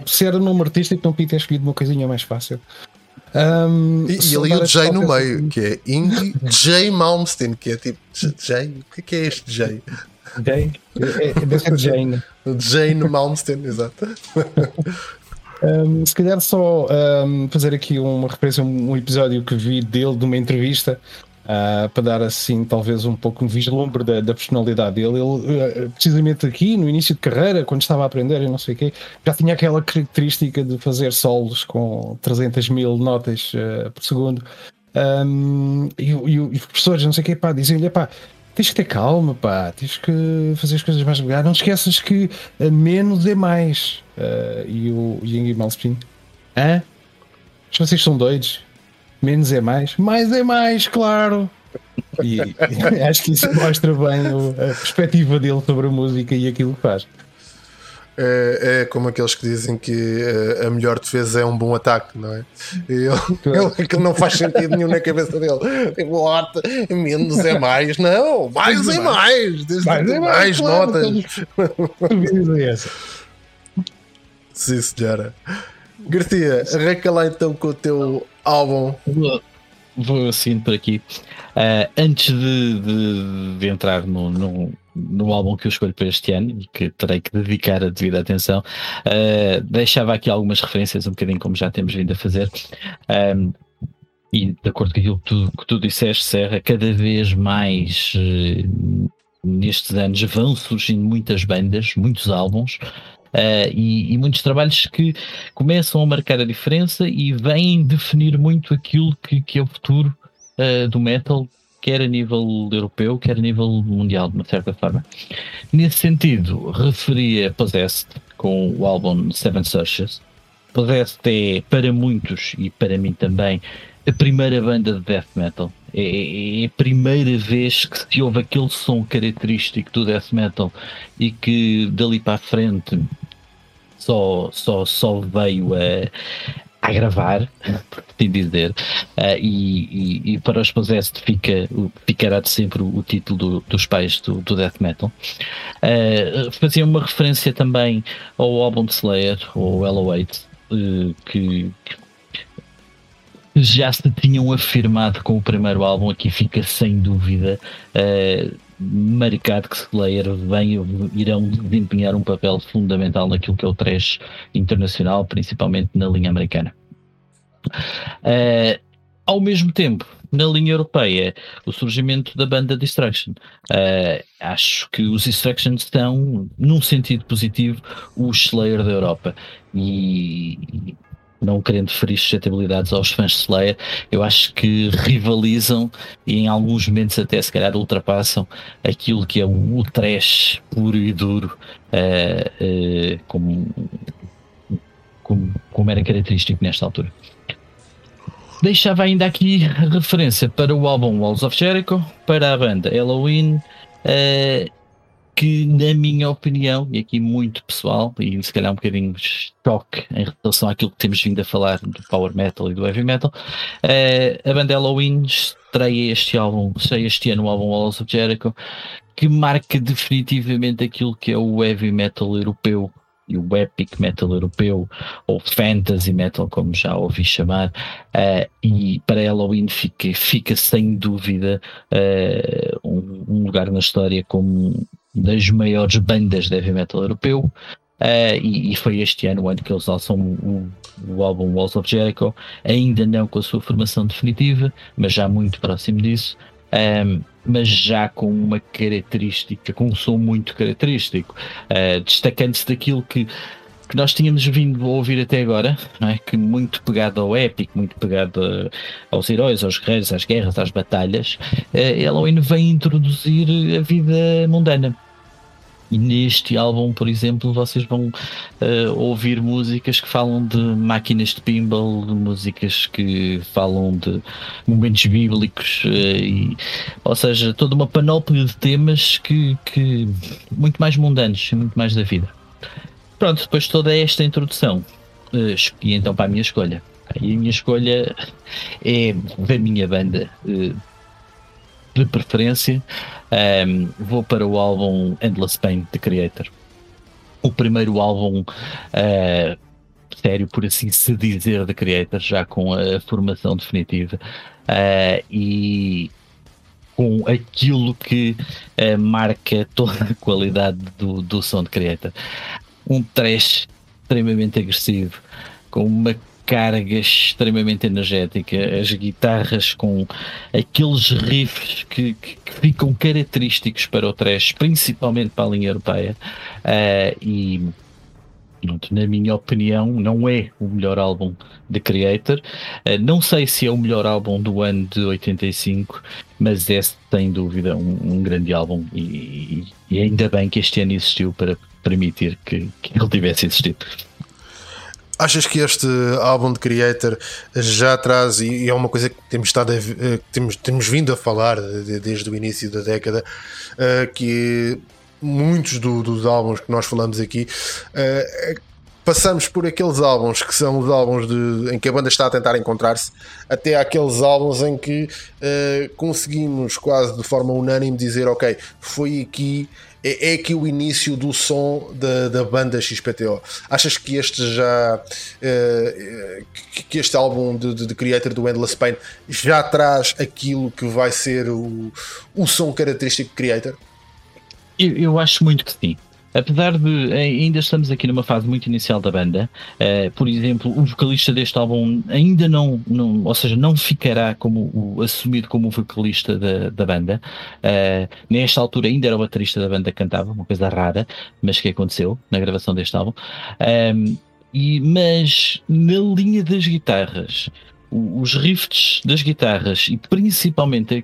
Se era nome artístico, não podia ter escolhido uma coisinha mais fácil. Um, e, e ali o J no meio, que é Ingi J Malmsteen, que é tipo J. O que é, é este J? J? É, é, ser Jane. Jane Malmsteen, exato. Um, se calhar só um, fazer aqui uma referência um episódio que vi dele de uma entrevista uh, para dar assim talvez um pouco um vislumbre da, da personalidade dele. Ele, uh, precisamente aqui no início de carreira, quando estava a aprender e não sei o quê, já tinha aquela característica de fazer solos com 300 mil notas uh, por segundo. e, e, e, os professores, não sei o quê, pá, diziam-lhe, pá, tens que ter calma, pá, tens que fazer as coisas mais devagar. Não esqueças que menos é mais. Uh, e o Ying Malmsteen, hã? Mas vocês são doidos? Menos é mais? Mais é mais, claro! E, e acho que isso mostra bem a perspectiva dele sobre a música e aquilo que faz. É, é, como aqueles que dizem que uh, a melhor defesa é um bom ataque, não é? E ele, ele, que não faz sentido nenhum na cabeça dele. Tipo, what? menos é mais, não, mais é mais, mais, mais, é mais, mais claro, notas. Sim, senhora. Garcia, arranca lá então com o teu álbum. Vou, vou assim por aqui. Uh, antes de, de, de entrar no, no no álbum que eu escolho para este ano e que terei que dedicar a devida atenção, uh, deixava aqui algumas referências, um bocadinho como já temos vindo a fazer. Um, e de acordo com aquilo que tu, que tu disseste, Serra, cada vez mais uh, nestes anos vão surgindo muitas bandas, muitos álbuns. Uh, e, e, muitos trabalhos que começam a marcar a diferença e vêm definir muito aquilo que, que é o futuro uh, do metal, quer a nível europeu, quer a nível mundial, de uma certa forma. Nesse sentido, referia Possessed com o álbum Seven Searches. Possessed é, para muitos e para mim também, a primeira banda de death metal. É, é, é, a primeira vez que se ouve aquele som característico do death metal e que dali para a frente só, só, só veio a, a gravar, por assim dizer, uh, e, e, e, para os Possessed fica, ficará de sempre o, título do, dos pais do, do death metal. Uh, fazia uma referência também ao álbum de Slayer, o Hello 8, uh, que, que já se tinham afirmado com o primeiro álbum, aqui fica sem dúvida uh, marcado que Slayer vem, irão desempenhar um papel fundamental naquilo que é o trash internacional, principalmente na linha americana. Uh, ao mesmo tempo, na linha europeia, o surgimento da banda Destruction. Uh, acho que os Destruction estão, num sentido positivo, o Slayer da Europa. E, não querendo ferir suscetibilidades aos fãs de Slayer, eu acho que rivalizam e em alguns momentos até se calhar ultrapassam aquilo que é o, trash puro e duro, uh, uh, como, como, como era característico nesta altura. Deixava ainda aqui referência para o álbum Walls of Jericho, para a banda Halloween, uh, que, na minha opinião, e aqui muito pessoal, e se calhar um bocadinho choque em relação àquilo que temos vindo a falar do power metal e do heavy metal, uh, a banda Halloween estreia este álbum, estreia este ano o álbum Walls of Jericho, que marca definitivamente aquilo que é o heavy metal europeu e o epic metal europeu, ou fantasy metal, como já ouvi chamar, uh, e para Halloween fica, fica sem dúvida uh, um, um, lugar na história como das maiores bandas de heavy metal europeu. Uh, e, e, foi este ano o ano que eles lançam o, o, álbum Walls of Jericho, ainda não com a sua formação definitiva, mas já muito próximo disso, um, mas já com uma característica, com um som muito característico, uh, destacando-se daquilo que, que nós tínhamos vindo a ouvir até agora, é? que muito pegado ao épico, muito pegado a, aos heróis, aos guerreiros, às guerras, às batalhas, uh, Halloween vem introduzir a vida mundana e neste álbum, por exemplo, vocês vão uh, ouvir músicas que falam de máquinas de pinball, de músicas que falam de momentos bíblicos, uh, e, ou seja, toda uma panóplia de temas que, que muito mais mundanos muito mais da vida. Pronto, depois de toda esta introdução, uh, escolhi então para a minha escolha. E a minha escolha é da minha banda de preferência, um, vou para o álbum Endless Pain The Creator. O primeiro álbum uh, sério, por assim se dizer, The Creator, já com a formação definitiva. Uh, e com aquilo que uh, marca toda a qualidade do, do som de Creator. Um trash extremamente agressivo, com uma carga extremamente energética, as guitarras com aqueles riffs que, que, que ficam característicos para o trash, principalmente para a linha europeia. Uh, e na minha opinião, não é o melhor álbum de Creator. Uh, não sei se é o melhor álbum do ano de 85, mas é sem dúvida um, um grande álbum e, e, ainda bem que este ano existiu para permitir que, que ele tivesse existido. Achas que este álbum de Creator já traz, e é uma coisa que temos, estado a, eh, temos, temos vindo a falar desde o início da década, eh, que muitos do, dos álbuns que nós falamos aqui eh, passamos por aqueles álbuns que são os álbuns de, em que a banda está a tentar encontrar-se, até aqueles álbuns em que conseguimos quase de forma unânime dizer: Ok, foi aqui é, é aqui o início do som da, da banda XPTO. Achas que este já uh, que este álbum de, de, de, Creator do Endless Pain já traz aquilo que vai ser o, o som característico de Creator? Eu, eu acho muito que sim. Apesar de ainda estamos aqui numa fase muito inicial da banda, uh, por exemplo, o vocalista deste álbum ainda não, não ou seja, não ficará como o, assumido como o vocalista da, da banda. Uh, nesta altura ainda era o baterista da banda que cantava, uma coisa rara, mas que aconteceu na gravação deste álbum. Um, e, mas na linha das guitarras, os riffs das guitarras e principalmente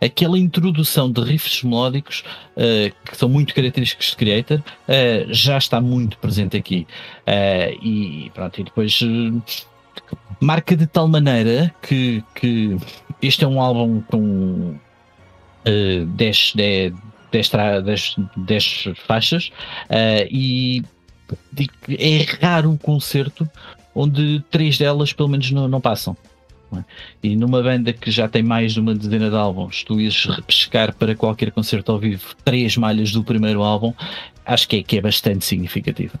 aquela introdução de riffs melódicos uh, que são muito característicos de Creator uh, já está muito presente aqui. Uh, e pronto e depois marca de tal maneira que, que este é um álbum com 10 uh, 10, 10, 10 faixas e é raro o concerto onde três delas pelo menos não, não passam. É? E numa banda que já tem mais de uma dezena de álbuns, tu ias repescar para qualquer concerto ao vivo três malhas do primeiro álbum, acho que é, que é bastante significativo.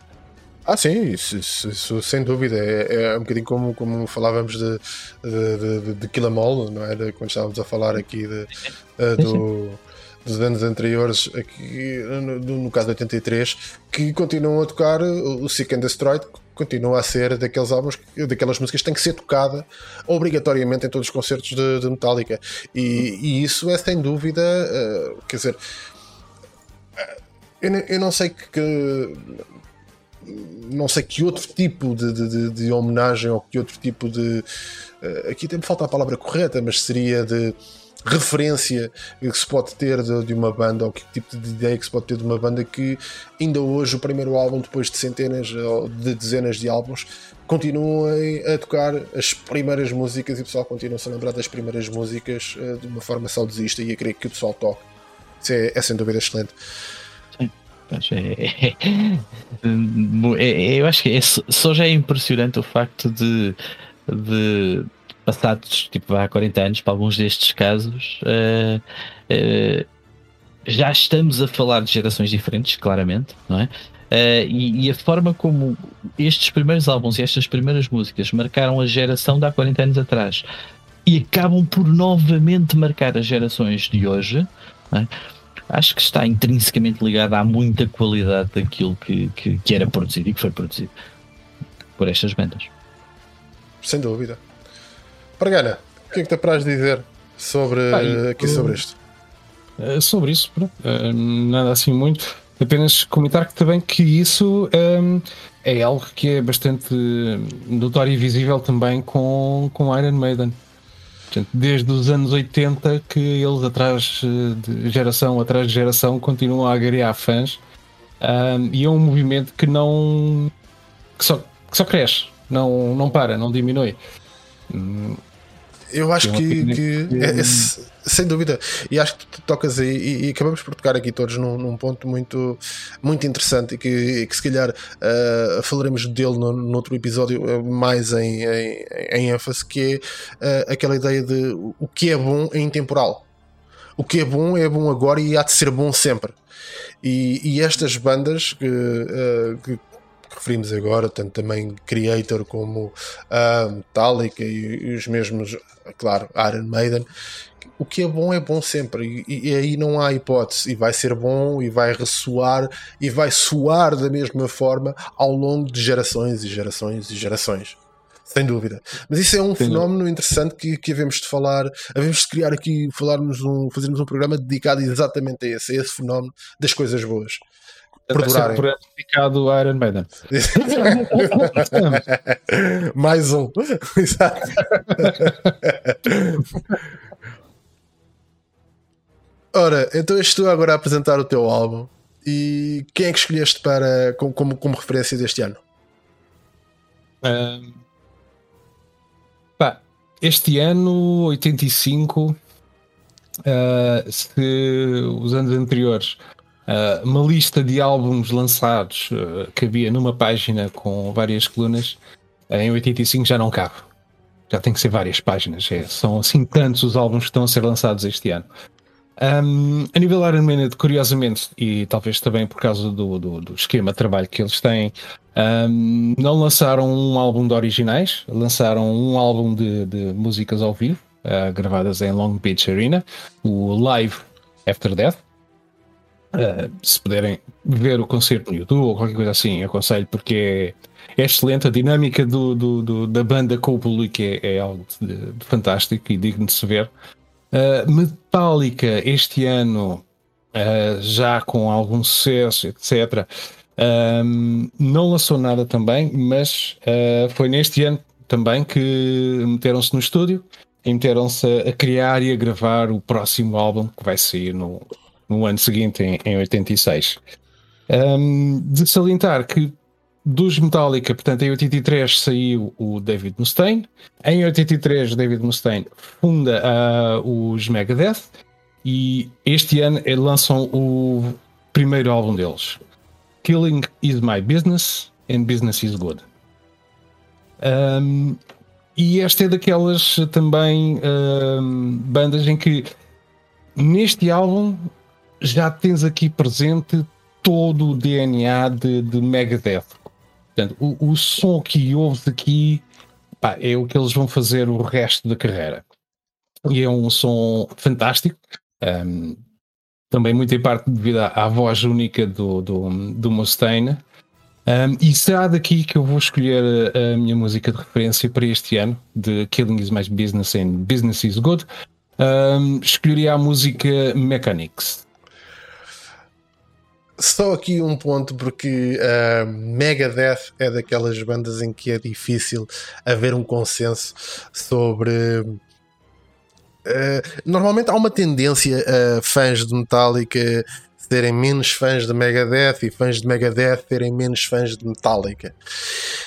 Ah, sim, isso, isso, isso sem dúvida. É, é, um bocadinho como, como falávamos de, de, de, de All, não é? De, quando estávamos a falar aqui de, uh, do, dos anos anteriores, aqui, no, no caso de 83, que continuam a tocar o Seek and Destroy, continua a ser daqueles álbuns, daquelas músicas que tem que ser tocada obrigatoriamente em todos os concertos de, de Metallica. E, e, isso é sem dúvida, uh, quer dizer, uh, eu, eu, não sei que, que. não sei que outro tipo de, de, de, homenagem ou que outro tipo de. Uh, aqui tem falta a palavra correta, mas seria de referência que se pode ter de, de, uma banda ou que tipo de ideia que se pode ter de uma banda que ainda hoje o primeiro álbum depois de centenas ou de dezenas de álbuns continuem a tocar as primeiras músicas e o pessoal continua-se a lembrar das primeiras músicas uh, de uma forma saudosista e a querer que o pessoal toque isso é, é sem dúvida excelente. É, é, é, eu acho que só já é impressionante o facto de, de passados tipo há 40 anos, para alguns destes casos, uh, uh, já estamos a falar de gerações diferentes, claramente, não é? Uh, e, e, a forma como estes primeiros álbuns e estas primeiras músicas marcaram a geração de há 40 anos atrás e acabam por novamente marcar as gerações de hoje, é? acho que está intrinsecamente ligado à muita qualidade daquilo que, que, que era produzido e que foi produzido por estas bandas. Sem dúvida. Pargana, o que é que te apraz dizer sobre, aqui sobre isto? Eh, sobre isso, uh, nada assim muito. Apenas comentar que também que isso um, é algo que é bastante notório e visível também com, com Iron Maiden. Portanto, desde os anos 80 que eles atrás de geração atrás de geração continuam a agregar fãs um, e é um movimento que não que só, que só cresce, não, não para, não diminui. Eu acho que, que é, é, sem dúvida, e acho que tu tocas aí, e, e acabamos por tocar aqui todos num, num ponto muito, muito interessante e que, e que se calhar uh, falaremos dele no, no outro episódio uh, mais em, em, em, ênfase, que é uh, aquela ideia de o que é bom é intemporal. O que é bom é bom agora e há de ser bom sempre. E, e estas bandas que, que que referimos agora, tanto também Creator como a Metallica e, e, os mesmos, claro, Iron Maiden. O que é bom é bom sempre, e, e, aí não há hipótese, e vai ser bom, e vai ressoar, e vai soar da mesma forma ao longo de gerações e gerações e gerações. Sem dúvida. Mas isso é um fenómeno interessante que, que havemos de falar, havemos de criar aqui, falarmos um, fazermos um programa dedicado exatamente a esse, a esse fenómeno das coisas boas perdurarem. Por dedicado a Iron Maiden. Mais um. Exato. Ora, então estou agora a apresentar o teu álbum. E quem é que escolheste para, como, como, como referência deste ano? Um, pá, este ano, 85, uh, se os anos anteriores uh, uma lista de álbuns lançados uh, que havia numa página com várias colunas, uh, em 85 já não cabe. Já tem que ser várias páginas. É, são assim tantos os álbuns que estão a ser lançados este ano. Um, a nível Iron Man, curiosamente, e talvez também por causa do, do, do esquema de trabalho que eles têm, um, não lançaram um álbum de originais, lançaram um álbum de, de músicas ao vivo, uh, gravadas em Long Beach Arena, o Live After Death, Uh, se puderem ver o concerto no YouTube ou qualquer coisa assim, aconselho porque é, é excelente. A dinâmica do, do, do, da banda com o público é, é algo de, de fantástico e digno de se ver. Uh, Metallica, este ano, uh, já com algum sucesso, etc., um, não lançou nada também, mas foi neste ano também que meteram-se no estúdio e meteram-se a, a criar e a gravar o próximo álbum que vai sair no no ano seguinte, em, em 86. Um, de salientar que dos Metallica, portanto, em 83 saiu o David Mustaine. Em 83, David Mustaine funda uh, os Megadeth. E este ano lançam o primeiro álbum deles: Killing is My Business and Business is Good. Um, e esta é daquelas também um, bandas em que neste álbum já tens aqui presente todo o DNA de, de Megadeth. Portanto, o, o som que ouves aqui pá, é o que eles vão fazer o resto da carreira. E é um som fantástico. Um, também muito em parte devido à, à voz única do, do, do Mustaine. Um, e será daqui que eu vou escolher a, a, minha música de referência para este ano, de Killing is My Business and Business is Good. Um, escolheria a música Mechanics. Só aqui um ponto, porque uh, Megadeth é daquelas bandas em que é difícil haver um consenso sobre. Uh, normalmente há uma tendência a fãs de Metallica terem menos fãs de Megadeth e fãs de Megadeth terem menos fãs de Metallica.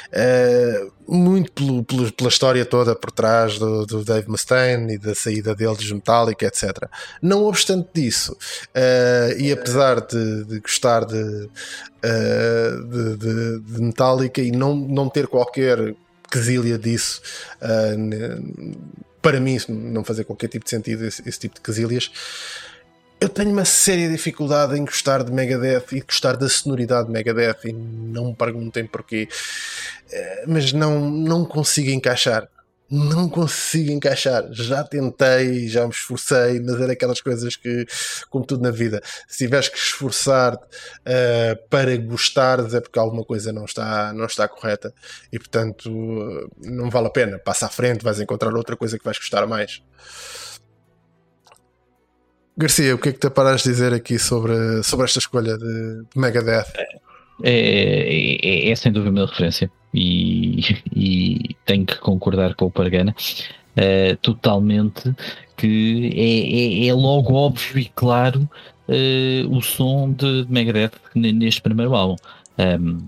Uh, muito pelo, pelo, pela história toda por trás do, do, Dave Mustaine e da saída dele de Metallica, etc. Não obstante disso, uh, e apesar de, de gostar de, uh, de, de, de, Metallica e não, não ter qualquer quesilha disso, para mim não fazer qualquer tipo de sentido esse, esse tipo de quesilhas eu tenho uma séria dificuldade em gostar de Megadeth e gostar da sonoridade de Megadeth e não me perguntem porquê, eh, mas não, não consigo encaixar. Não consigo encaixar. Já tentei, já me esforcei, mas era aquelas coisas que, como tudo na vida, se tiveres que esforçar-te uh, para gostares é porque alguma coisa não está, não está correta e, portanto, não vale a pena. Passa à frente, vais encontrar outra coisa que vais gostar mais. Garcia, o que é que te paras de dizer aqui sobre, sobre esta escolha de, de Megadeth? É, é, é, sem dúvida uma referência e, e tenho que concordar com o Pargana uh, totalmente que é, é, é, logo óbvio e claro uh, o som de Megadeth neste primeiro álbum. Um,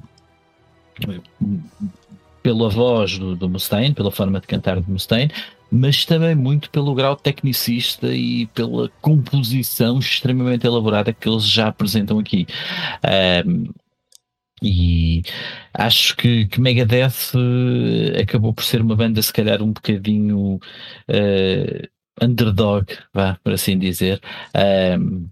pela voz do, do Mustaine, pela forma de cantar do Mustaine, mas também muito pelo grau tecnicista e pela composição extremamente elaborada que eles já apresentam aqui. Um, e acho que, que Megadeth uh, acabou por ser uma banda, se calhar, um bocadinho uh, underdog, vá, por assim dizer. Um,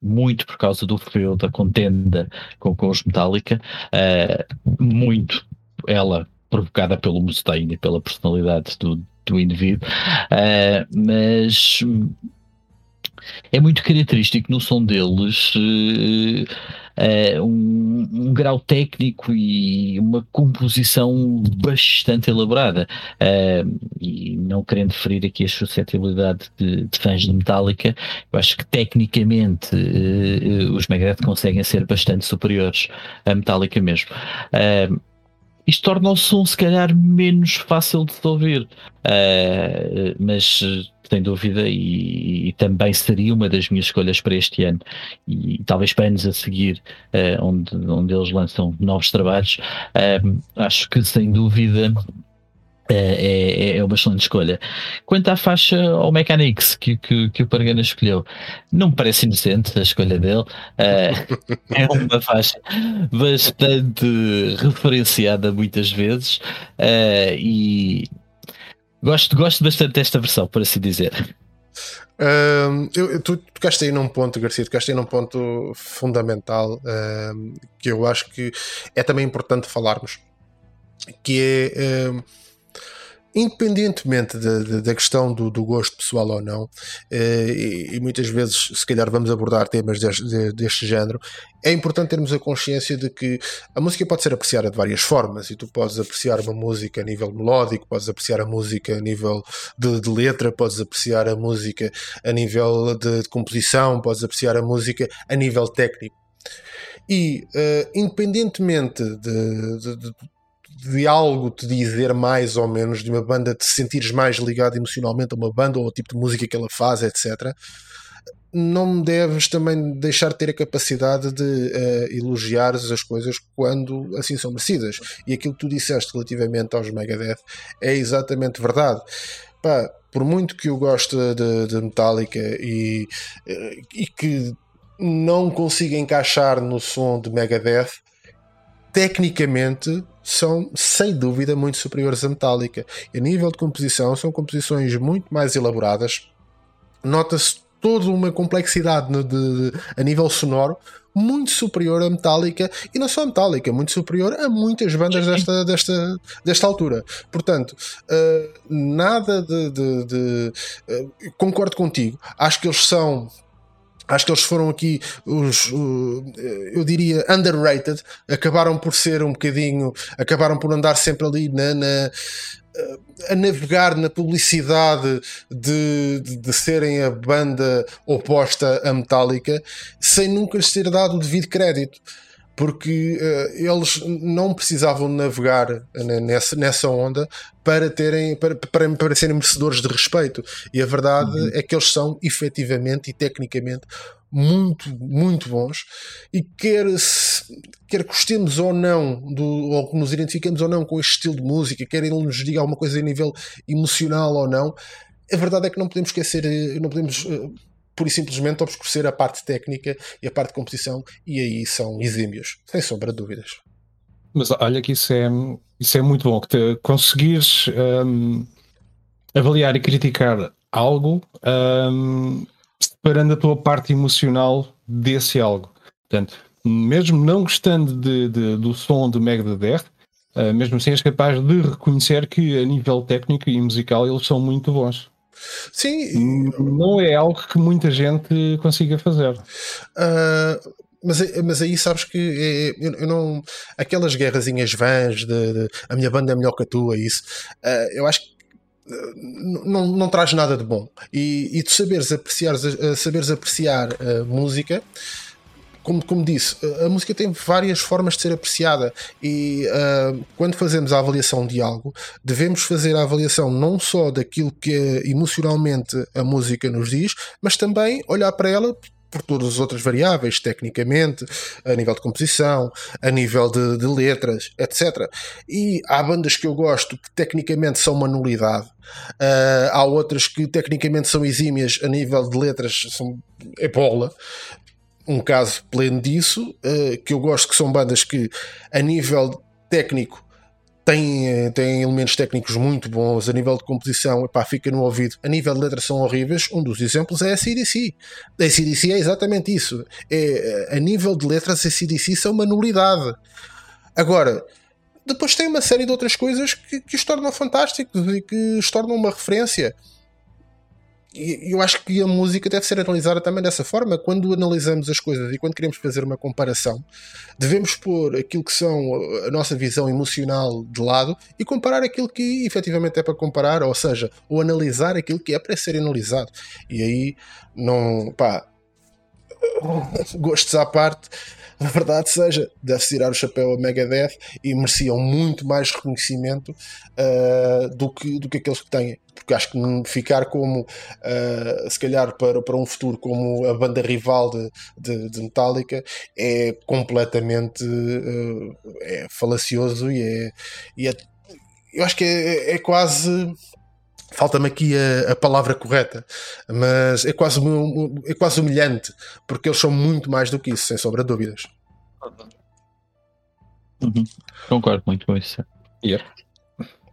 muito por causa do frio da contenda com, com os Metallica, uh, muito ela provocada pelo Mustaine e pela personalidade do, do indivíduo, uh, mas é muito característico no som deles uh, uh, um, um, grau técnico e uma composição bastante elaborada. Uh, e não querendo ferir aqui a suscetibilidade de, de fãs de Metallica, eu acho que tecnicamente os Megadeth conseguem ser bastante superiores a Metallica mesmo isto torna o som se calhar menos fácil de ouvir, uh, mas sem dúvida e, e, também seria uma das minhas escolhas para este ano. E talvez para anos a seguir uh, onde, onde eles lançam novos trabalhos. Uh, acho que sem dúvida é, é, é, uma excelente escolha. Quanto à faixa ao Mechanics que, que, que o Pargana escolheu, não me parece inocente a escolha dele. Uh, é uma faixa bastante referenciada muitas vezes e gosto, gosto bastante desta versão, por assim dizer. Eu, tu tocaste aí num ponto, Garcia, tocaste aí num ponto fundamental que eu acho que é também importante falarmos, que é independentemente da, questão do, do, gosto pessoal ou não, eh, e, e, muitas vezes, se calhar, vamos abordar temas deste, deste género, é importante termos a consciência de que a música pode ser apreciada de várias formas e tu podes apreciar uma música a nível melódico, podes apreciar a música a nível de, de letra, podes apreciar a música a nível de, de, composição, podes apreciar a música a nível técnico. E uh, independentemente de, de, de algo te dizer mais ou menos, de uma banda te sentires mais ligado emocionalmente a uma banda ou ao tipo de música que ela faz, etc., não deves também deixar de ter a capacidade de uh, elogiar as coisas quando assim são merecidas. E aquilo que tu disseste relativamente aos Megadeth é exatamente verdade. Pá, por muito que eu goste de, de Metallica e, uh, e que não consiga encaixar no som de Megadeth, tecnicamente são sem dúvida muito superiores a Metallica. E a nível de composição, são composições muito mais elaboradas. Nota-se toda uma complexidade de, de, a nível sonoro muito superior a Metallica e não só a Metallica, muito superior a muitas bandas desta, desta, desta altura. Portanto, uh, nada de. de, de uh, concordo contigo, acho que eles são Acho que eles foram aqui os, eu diria, underrated. Acabaram por ser um bocadinho, acabaram por andar sempre ali na, na a navegar na publicidade de, de, de, serem a banda oposta à Metallica sem nunca lhes ter dado o devido crédito. Porque uh, eles não precisavam navegar nessa, nessa onda para, terem, para, para, para serem merecedores de respeito. E a verdade uhum. é que eles são efetivamente e tecnicamente muito, muito bons e quer, quer gostemos ou não, do, ou que nos identifiquemos ou não com este estilo de música, quer ele nos diga alguma coisa a nível emocional ou não, a verdade é que não podemos esquecer, eh, não podemos uh, pura e simplesmente obscurecer a parte técnica e a parte de composição, e aí são exímios, sem sombra de dúvidas. Mas olha que isso é, isso é muito bom, que te, conseguires um, avaliar e criticar algo um, separando a tua parte emocional desse algo. Portanto, mesmo não gostando de, de, do som do Megadeth, uh, mesmo assim és capaz de reconhecer que a nível técnico e musical eles são muito bons. Sim. Não é algo que muita gente consiga fazer. Uh, mas, mas aí sabes que é, eu, eu, não. Aquelas guerrazinhas vãs de, de, a minha banda é melhor que a tua, isso. Uh, eu acho que não, não traz nada de bom. E, e tu saberes apreciar, saberes apreciar a música, como, como disse, a música tem várias formas de ser apreciada e uh, quando fazemos a avaliação de algo, devemos fazer a avaliação não só daquilo que emocionalmente a música nos diz, mas também olhar para ela por todas as outras variáveis, tecnicamente, a nível de composição, a nível de, de, letras, etc. E há bandas que eu gosto que tecnicamente são uma nulidade, uh, há outras que tecnicamente são exímias a nível de letras, são é bola. Um caso pleno disso, uh, que eu gosto que são bandas que, a nível técnico, tem, tem elementos técnicos muito bons, a nível de composição, epá, fica no ouvido. A nível de letras são horríveis. Um dos exemplos é a CDC. A CDC é exatamente isso. É, a nível de letras, a CDC são uma nulidade. Agora, depois tem uma série de outras coisas que, que os tornam fantásticos e que os tornam uma referência eu acho que a música deve ser analisada também dessa forma. Quando analisamos as coisas e quando queremos fazer uma comparação, devemos pôr aquilo que são a nossa visão emocional de lado e comparar aquilo que efetivamente é para comparar, ou seja, ou analisar aquilo que é para ser analisado. E aí, não, pá, gostos à parte, a verdade seja, deve-se tirar o chapéu a Megadeth e mereciam muito mais reconhecimento uh, do, que, do que aqueles que têm. Porque acho que ficar como, uh, se calhar, para, para um futuro como a banda rival de, de, de Metallica é completamente uh, é falacioso e é, e é eu acho que é, é quase falta-me aqui a, a, palavra correta, mas é quase, é quase humilhante, porque eles são muito mais do que isso, sem sombra de dúvidas. Uhum. Concordo muito com isso. Yeah.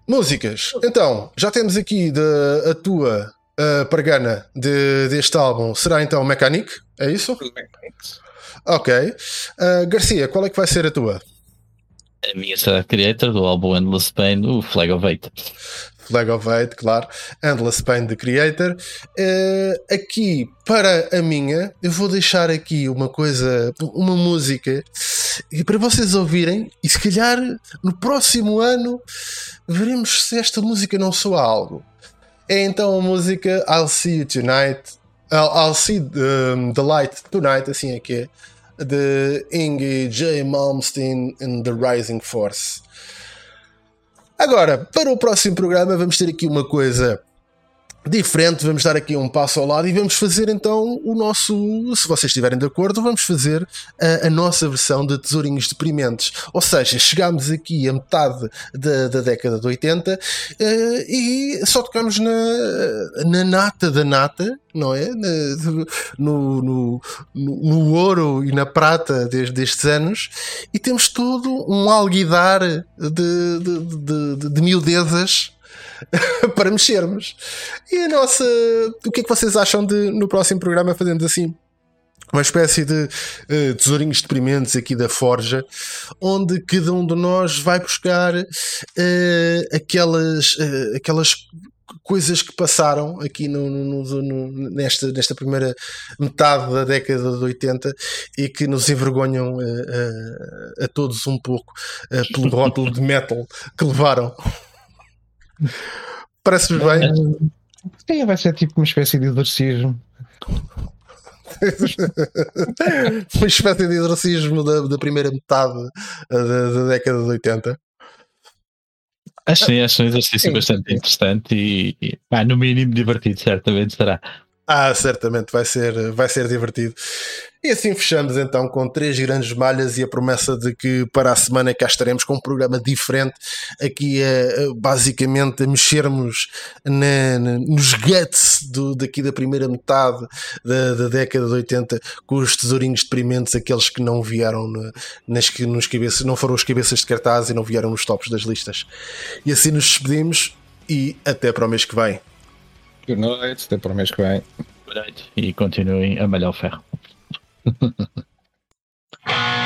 Músicas, então, já temos aqui de, a tua uh, pargana de, deste álbum, será então Mechanic? É isso? Ok. Uh, Garcia, qual é que vai ser a tua? A minha será Creator do álbum Endless Pain, o Flag of Eight. Flag of Hate, claro. Endless Pain the Creator. Uh, aqui, para a minha, eu vou deixar aqui uma coisa, uma música, e para vocês ouvirem, e se calhar no próximo ano veremos se esta música não soa algo. É então a música I'll See You Tonight. I'll, I'll See the, the Light Tonight, assim é que é. De Inge J. Malmsteen and the Rising Force. Agora, para o próximo programa, vamos ter aqui uma coisa diferente. Vamos dar aqui um passo ao lado e vamos fazer então o nosso. Se vocês estiverem de acordo, vamos fazer a, a nossa versão de Tesourinhos Deprimentes. Ou seja, chegámos aqui a metade da, da década de 80 uh, eh, e só tocamos na, na nata da nata, não é? No, no, no, no ouro e na prata desde destes anos e temos todo um alguidar de, de, de, de, de miudezas para mexermos. E a nossa. O que é que vocês acham de no próximo programa fazermos assim? Uma espécie de uh, tesourinhos deprimentes aqui da Forja, onde cada um de nós vai buscar uh, aquelas, uh, aquelas coisas que passaram aqui no, no, no, nesta, nesta primeira metade da década de 80 e que nos envergonham a todos um pouco pelo rótulo de metal que levaram. Parece-vos bem? Sim, vai ser tipo uma espécie de exorcismo. uma espécie de exorcismo da, da primeira metade da, da, década de 80. Acho, acho um exercício sim, bastante sim. interessante e, e pá, no mínimo divertido, certamente será. Ah, certamente vai ser, vai ser divertido. E assim fechamos então com três grandes malhas e a promessa de que para a semana cá estaremos com um programa diferente, aqui a, basicamente a mexermos na, na, nos guts do, daqui da primeira metade da, da, década de 80 com os tesourinhos deprimentes, aqueles que não vieram na, nas, nos cabeças, não foram os cabeças de cartaz e não vieram nos tops das listas. E assim nos despedimos e até para o mês que vem. Boa noite, até para o mês que vem. Boa noite. E continuem a malhar o ferro. Thank you.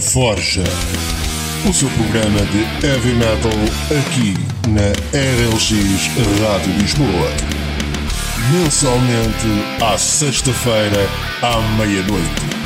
Forja. O seu programa de heavy metal aqui na RLX Rádio Lisboa. Mensalmente à sexta-feira à meia-noite.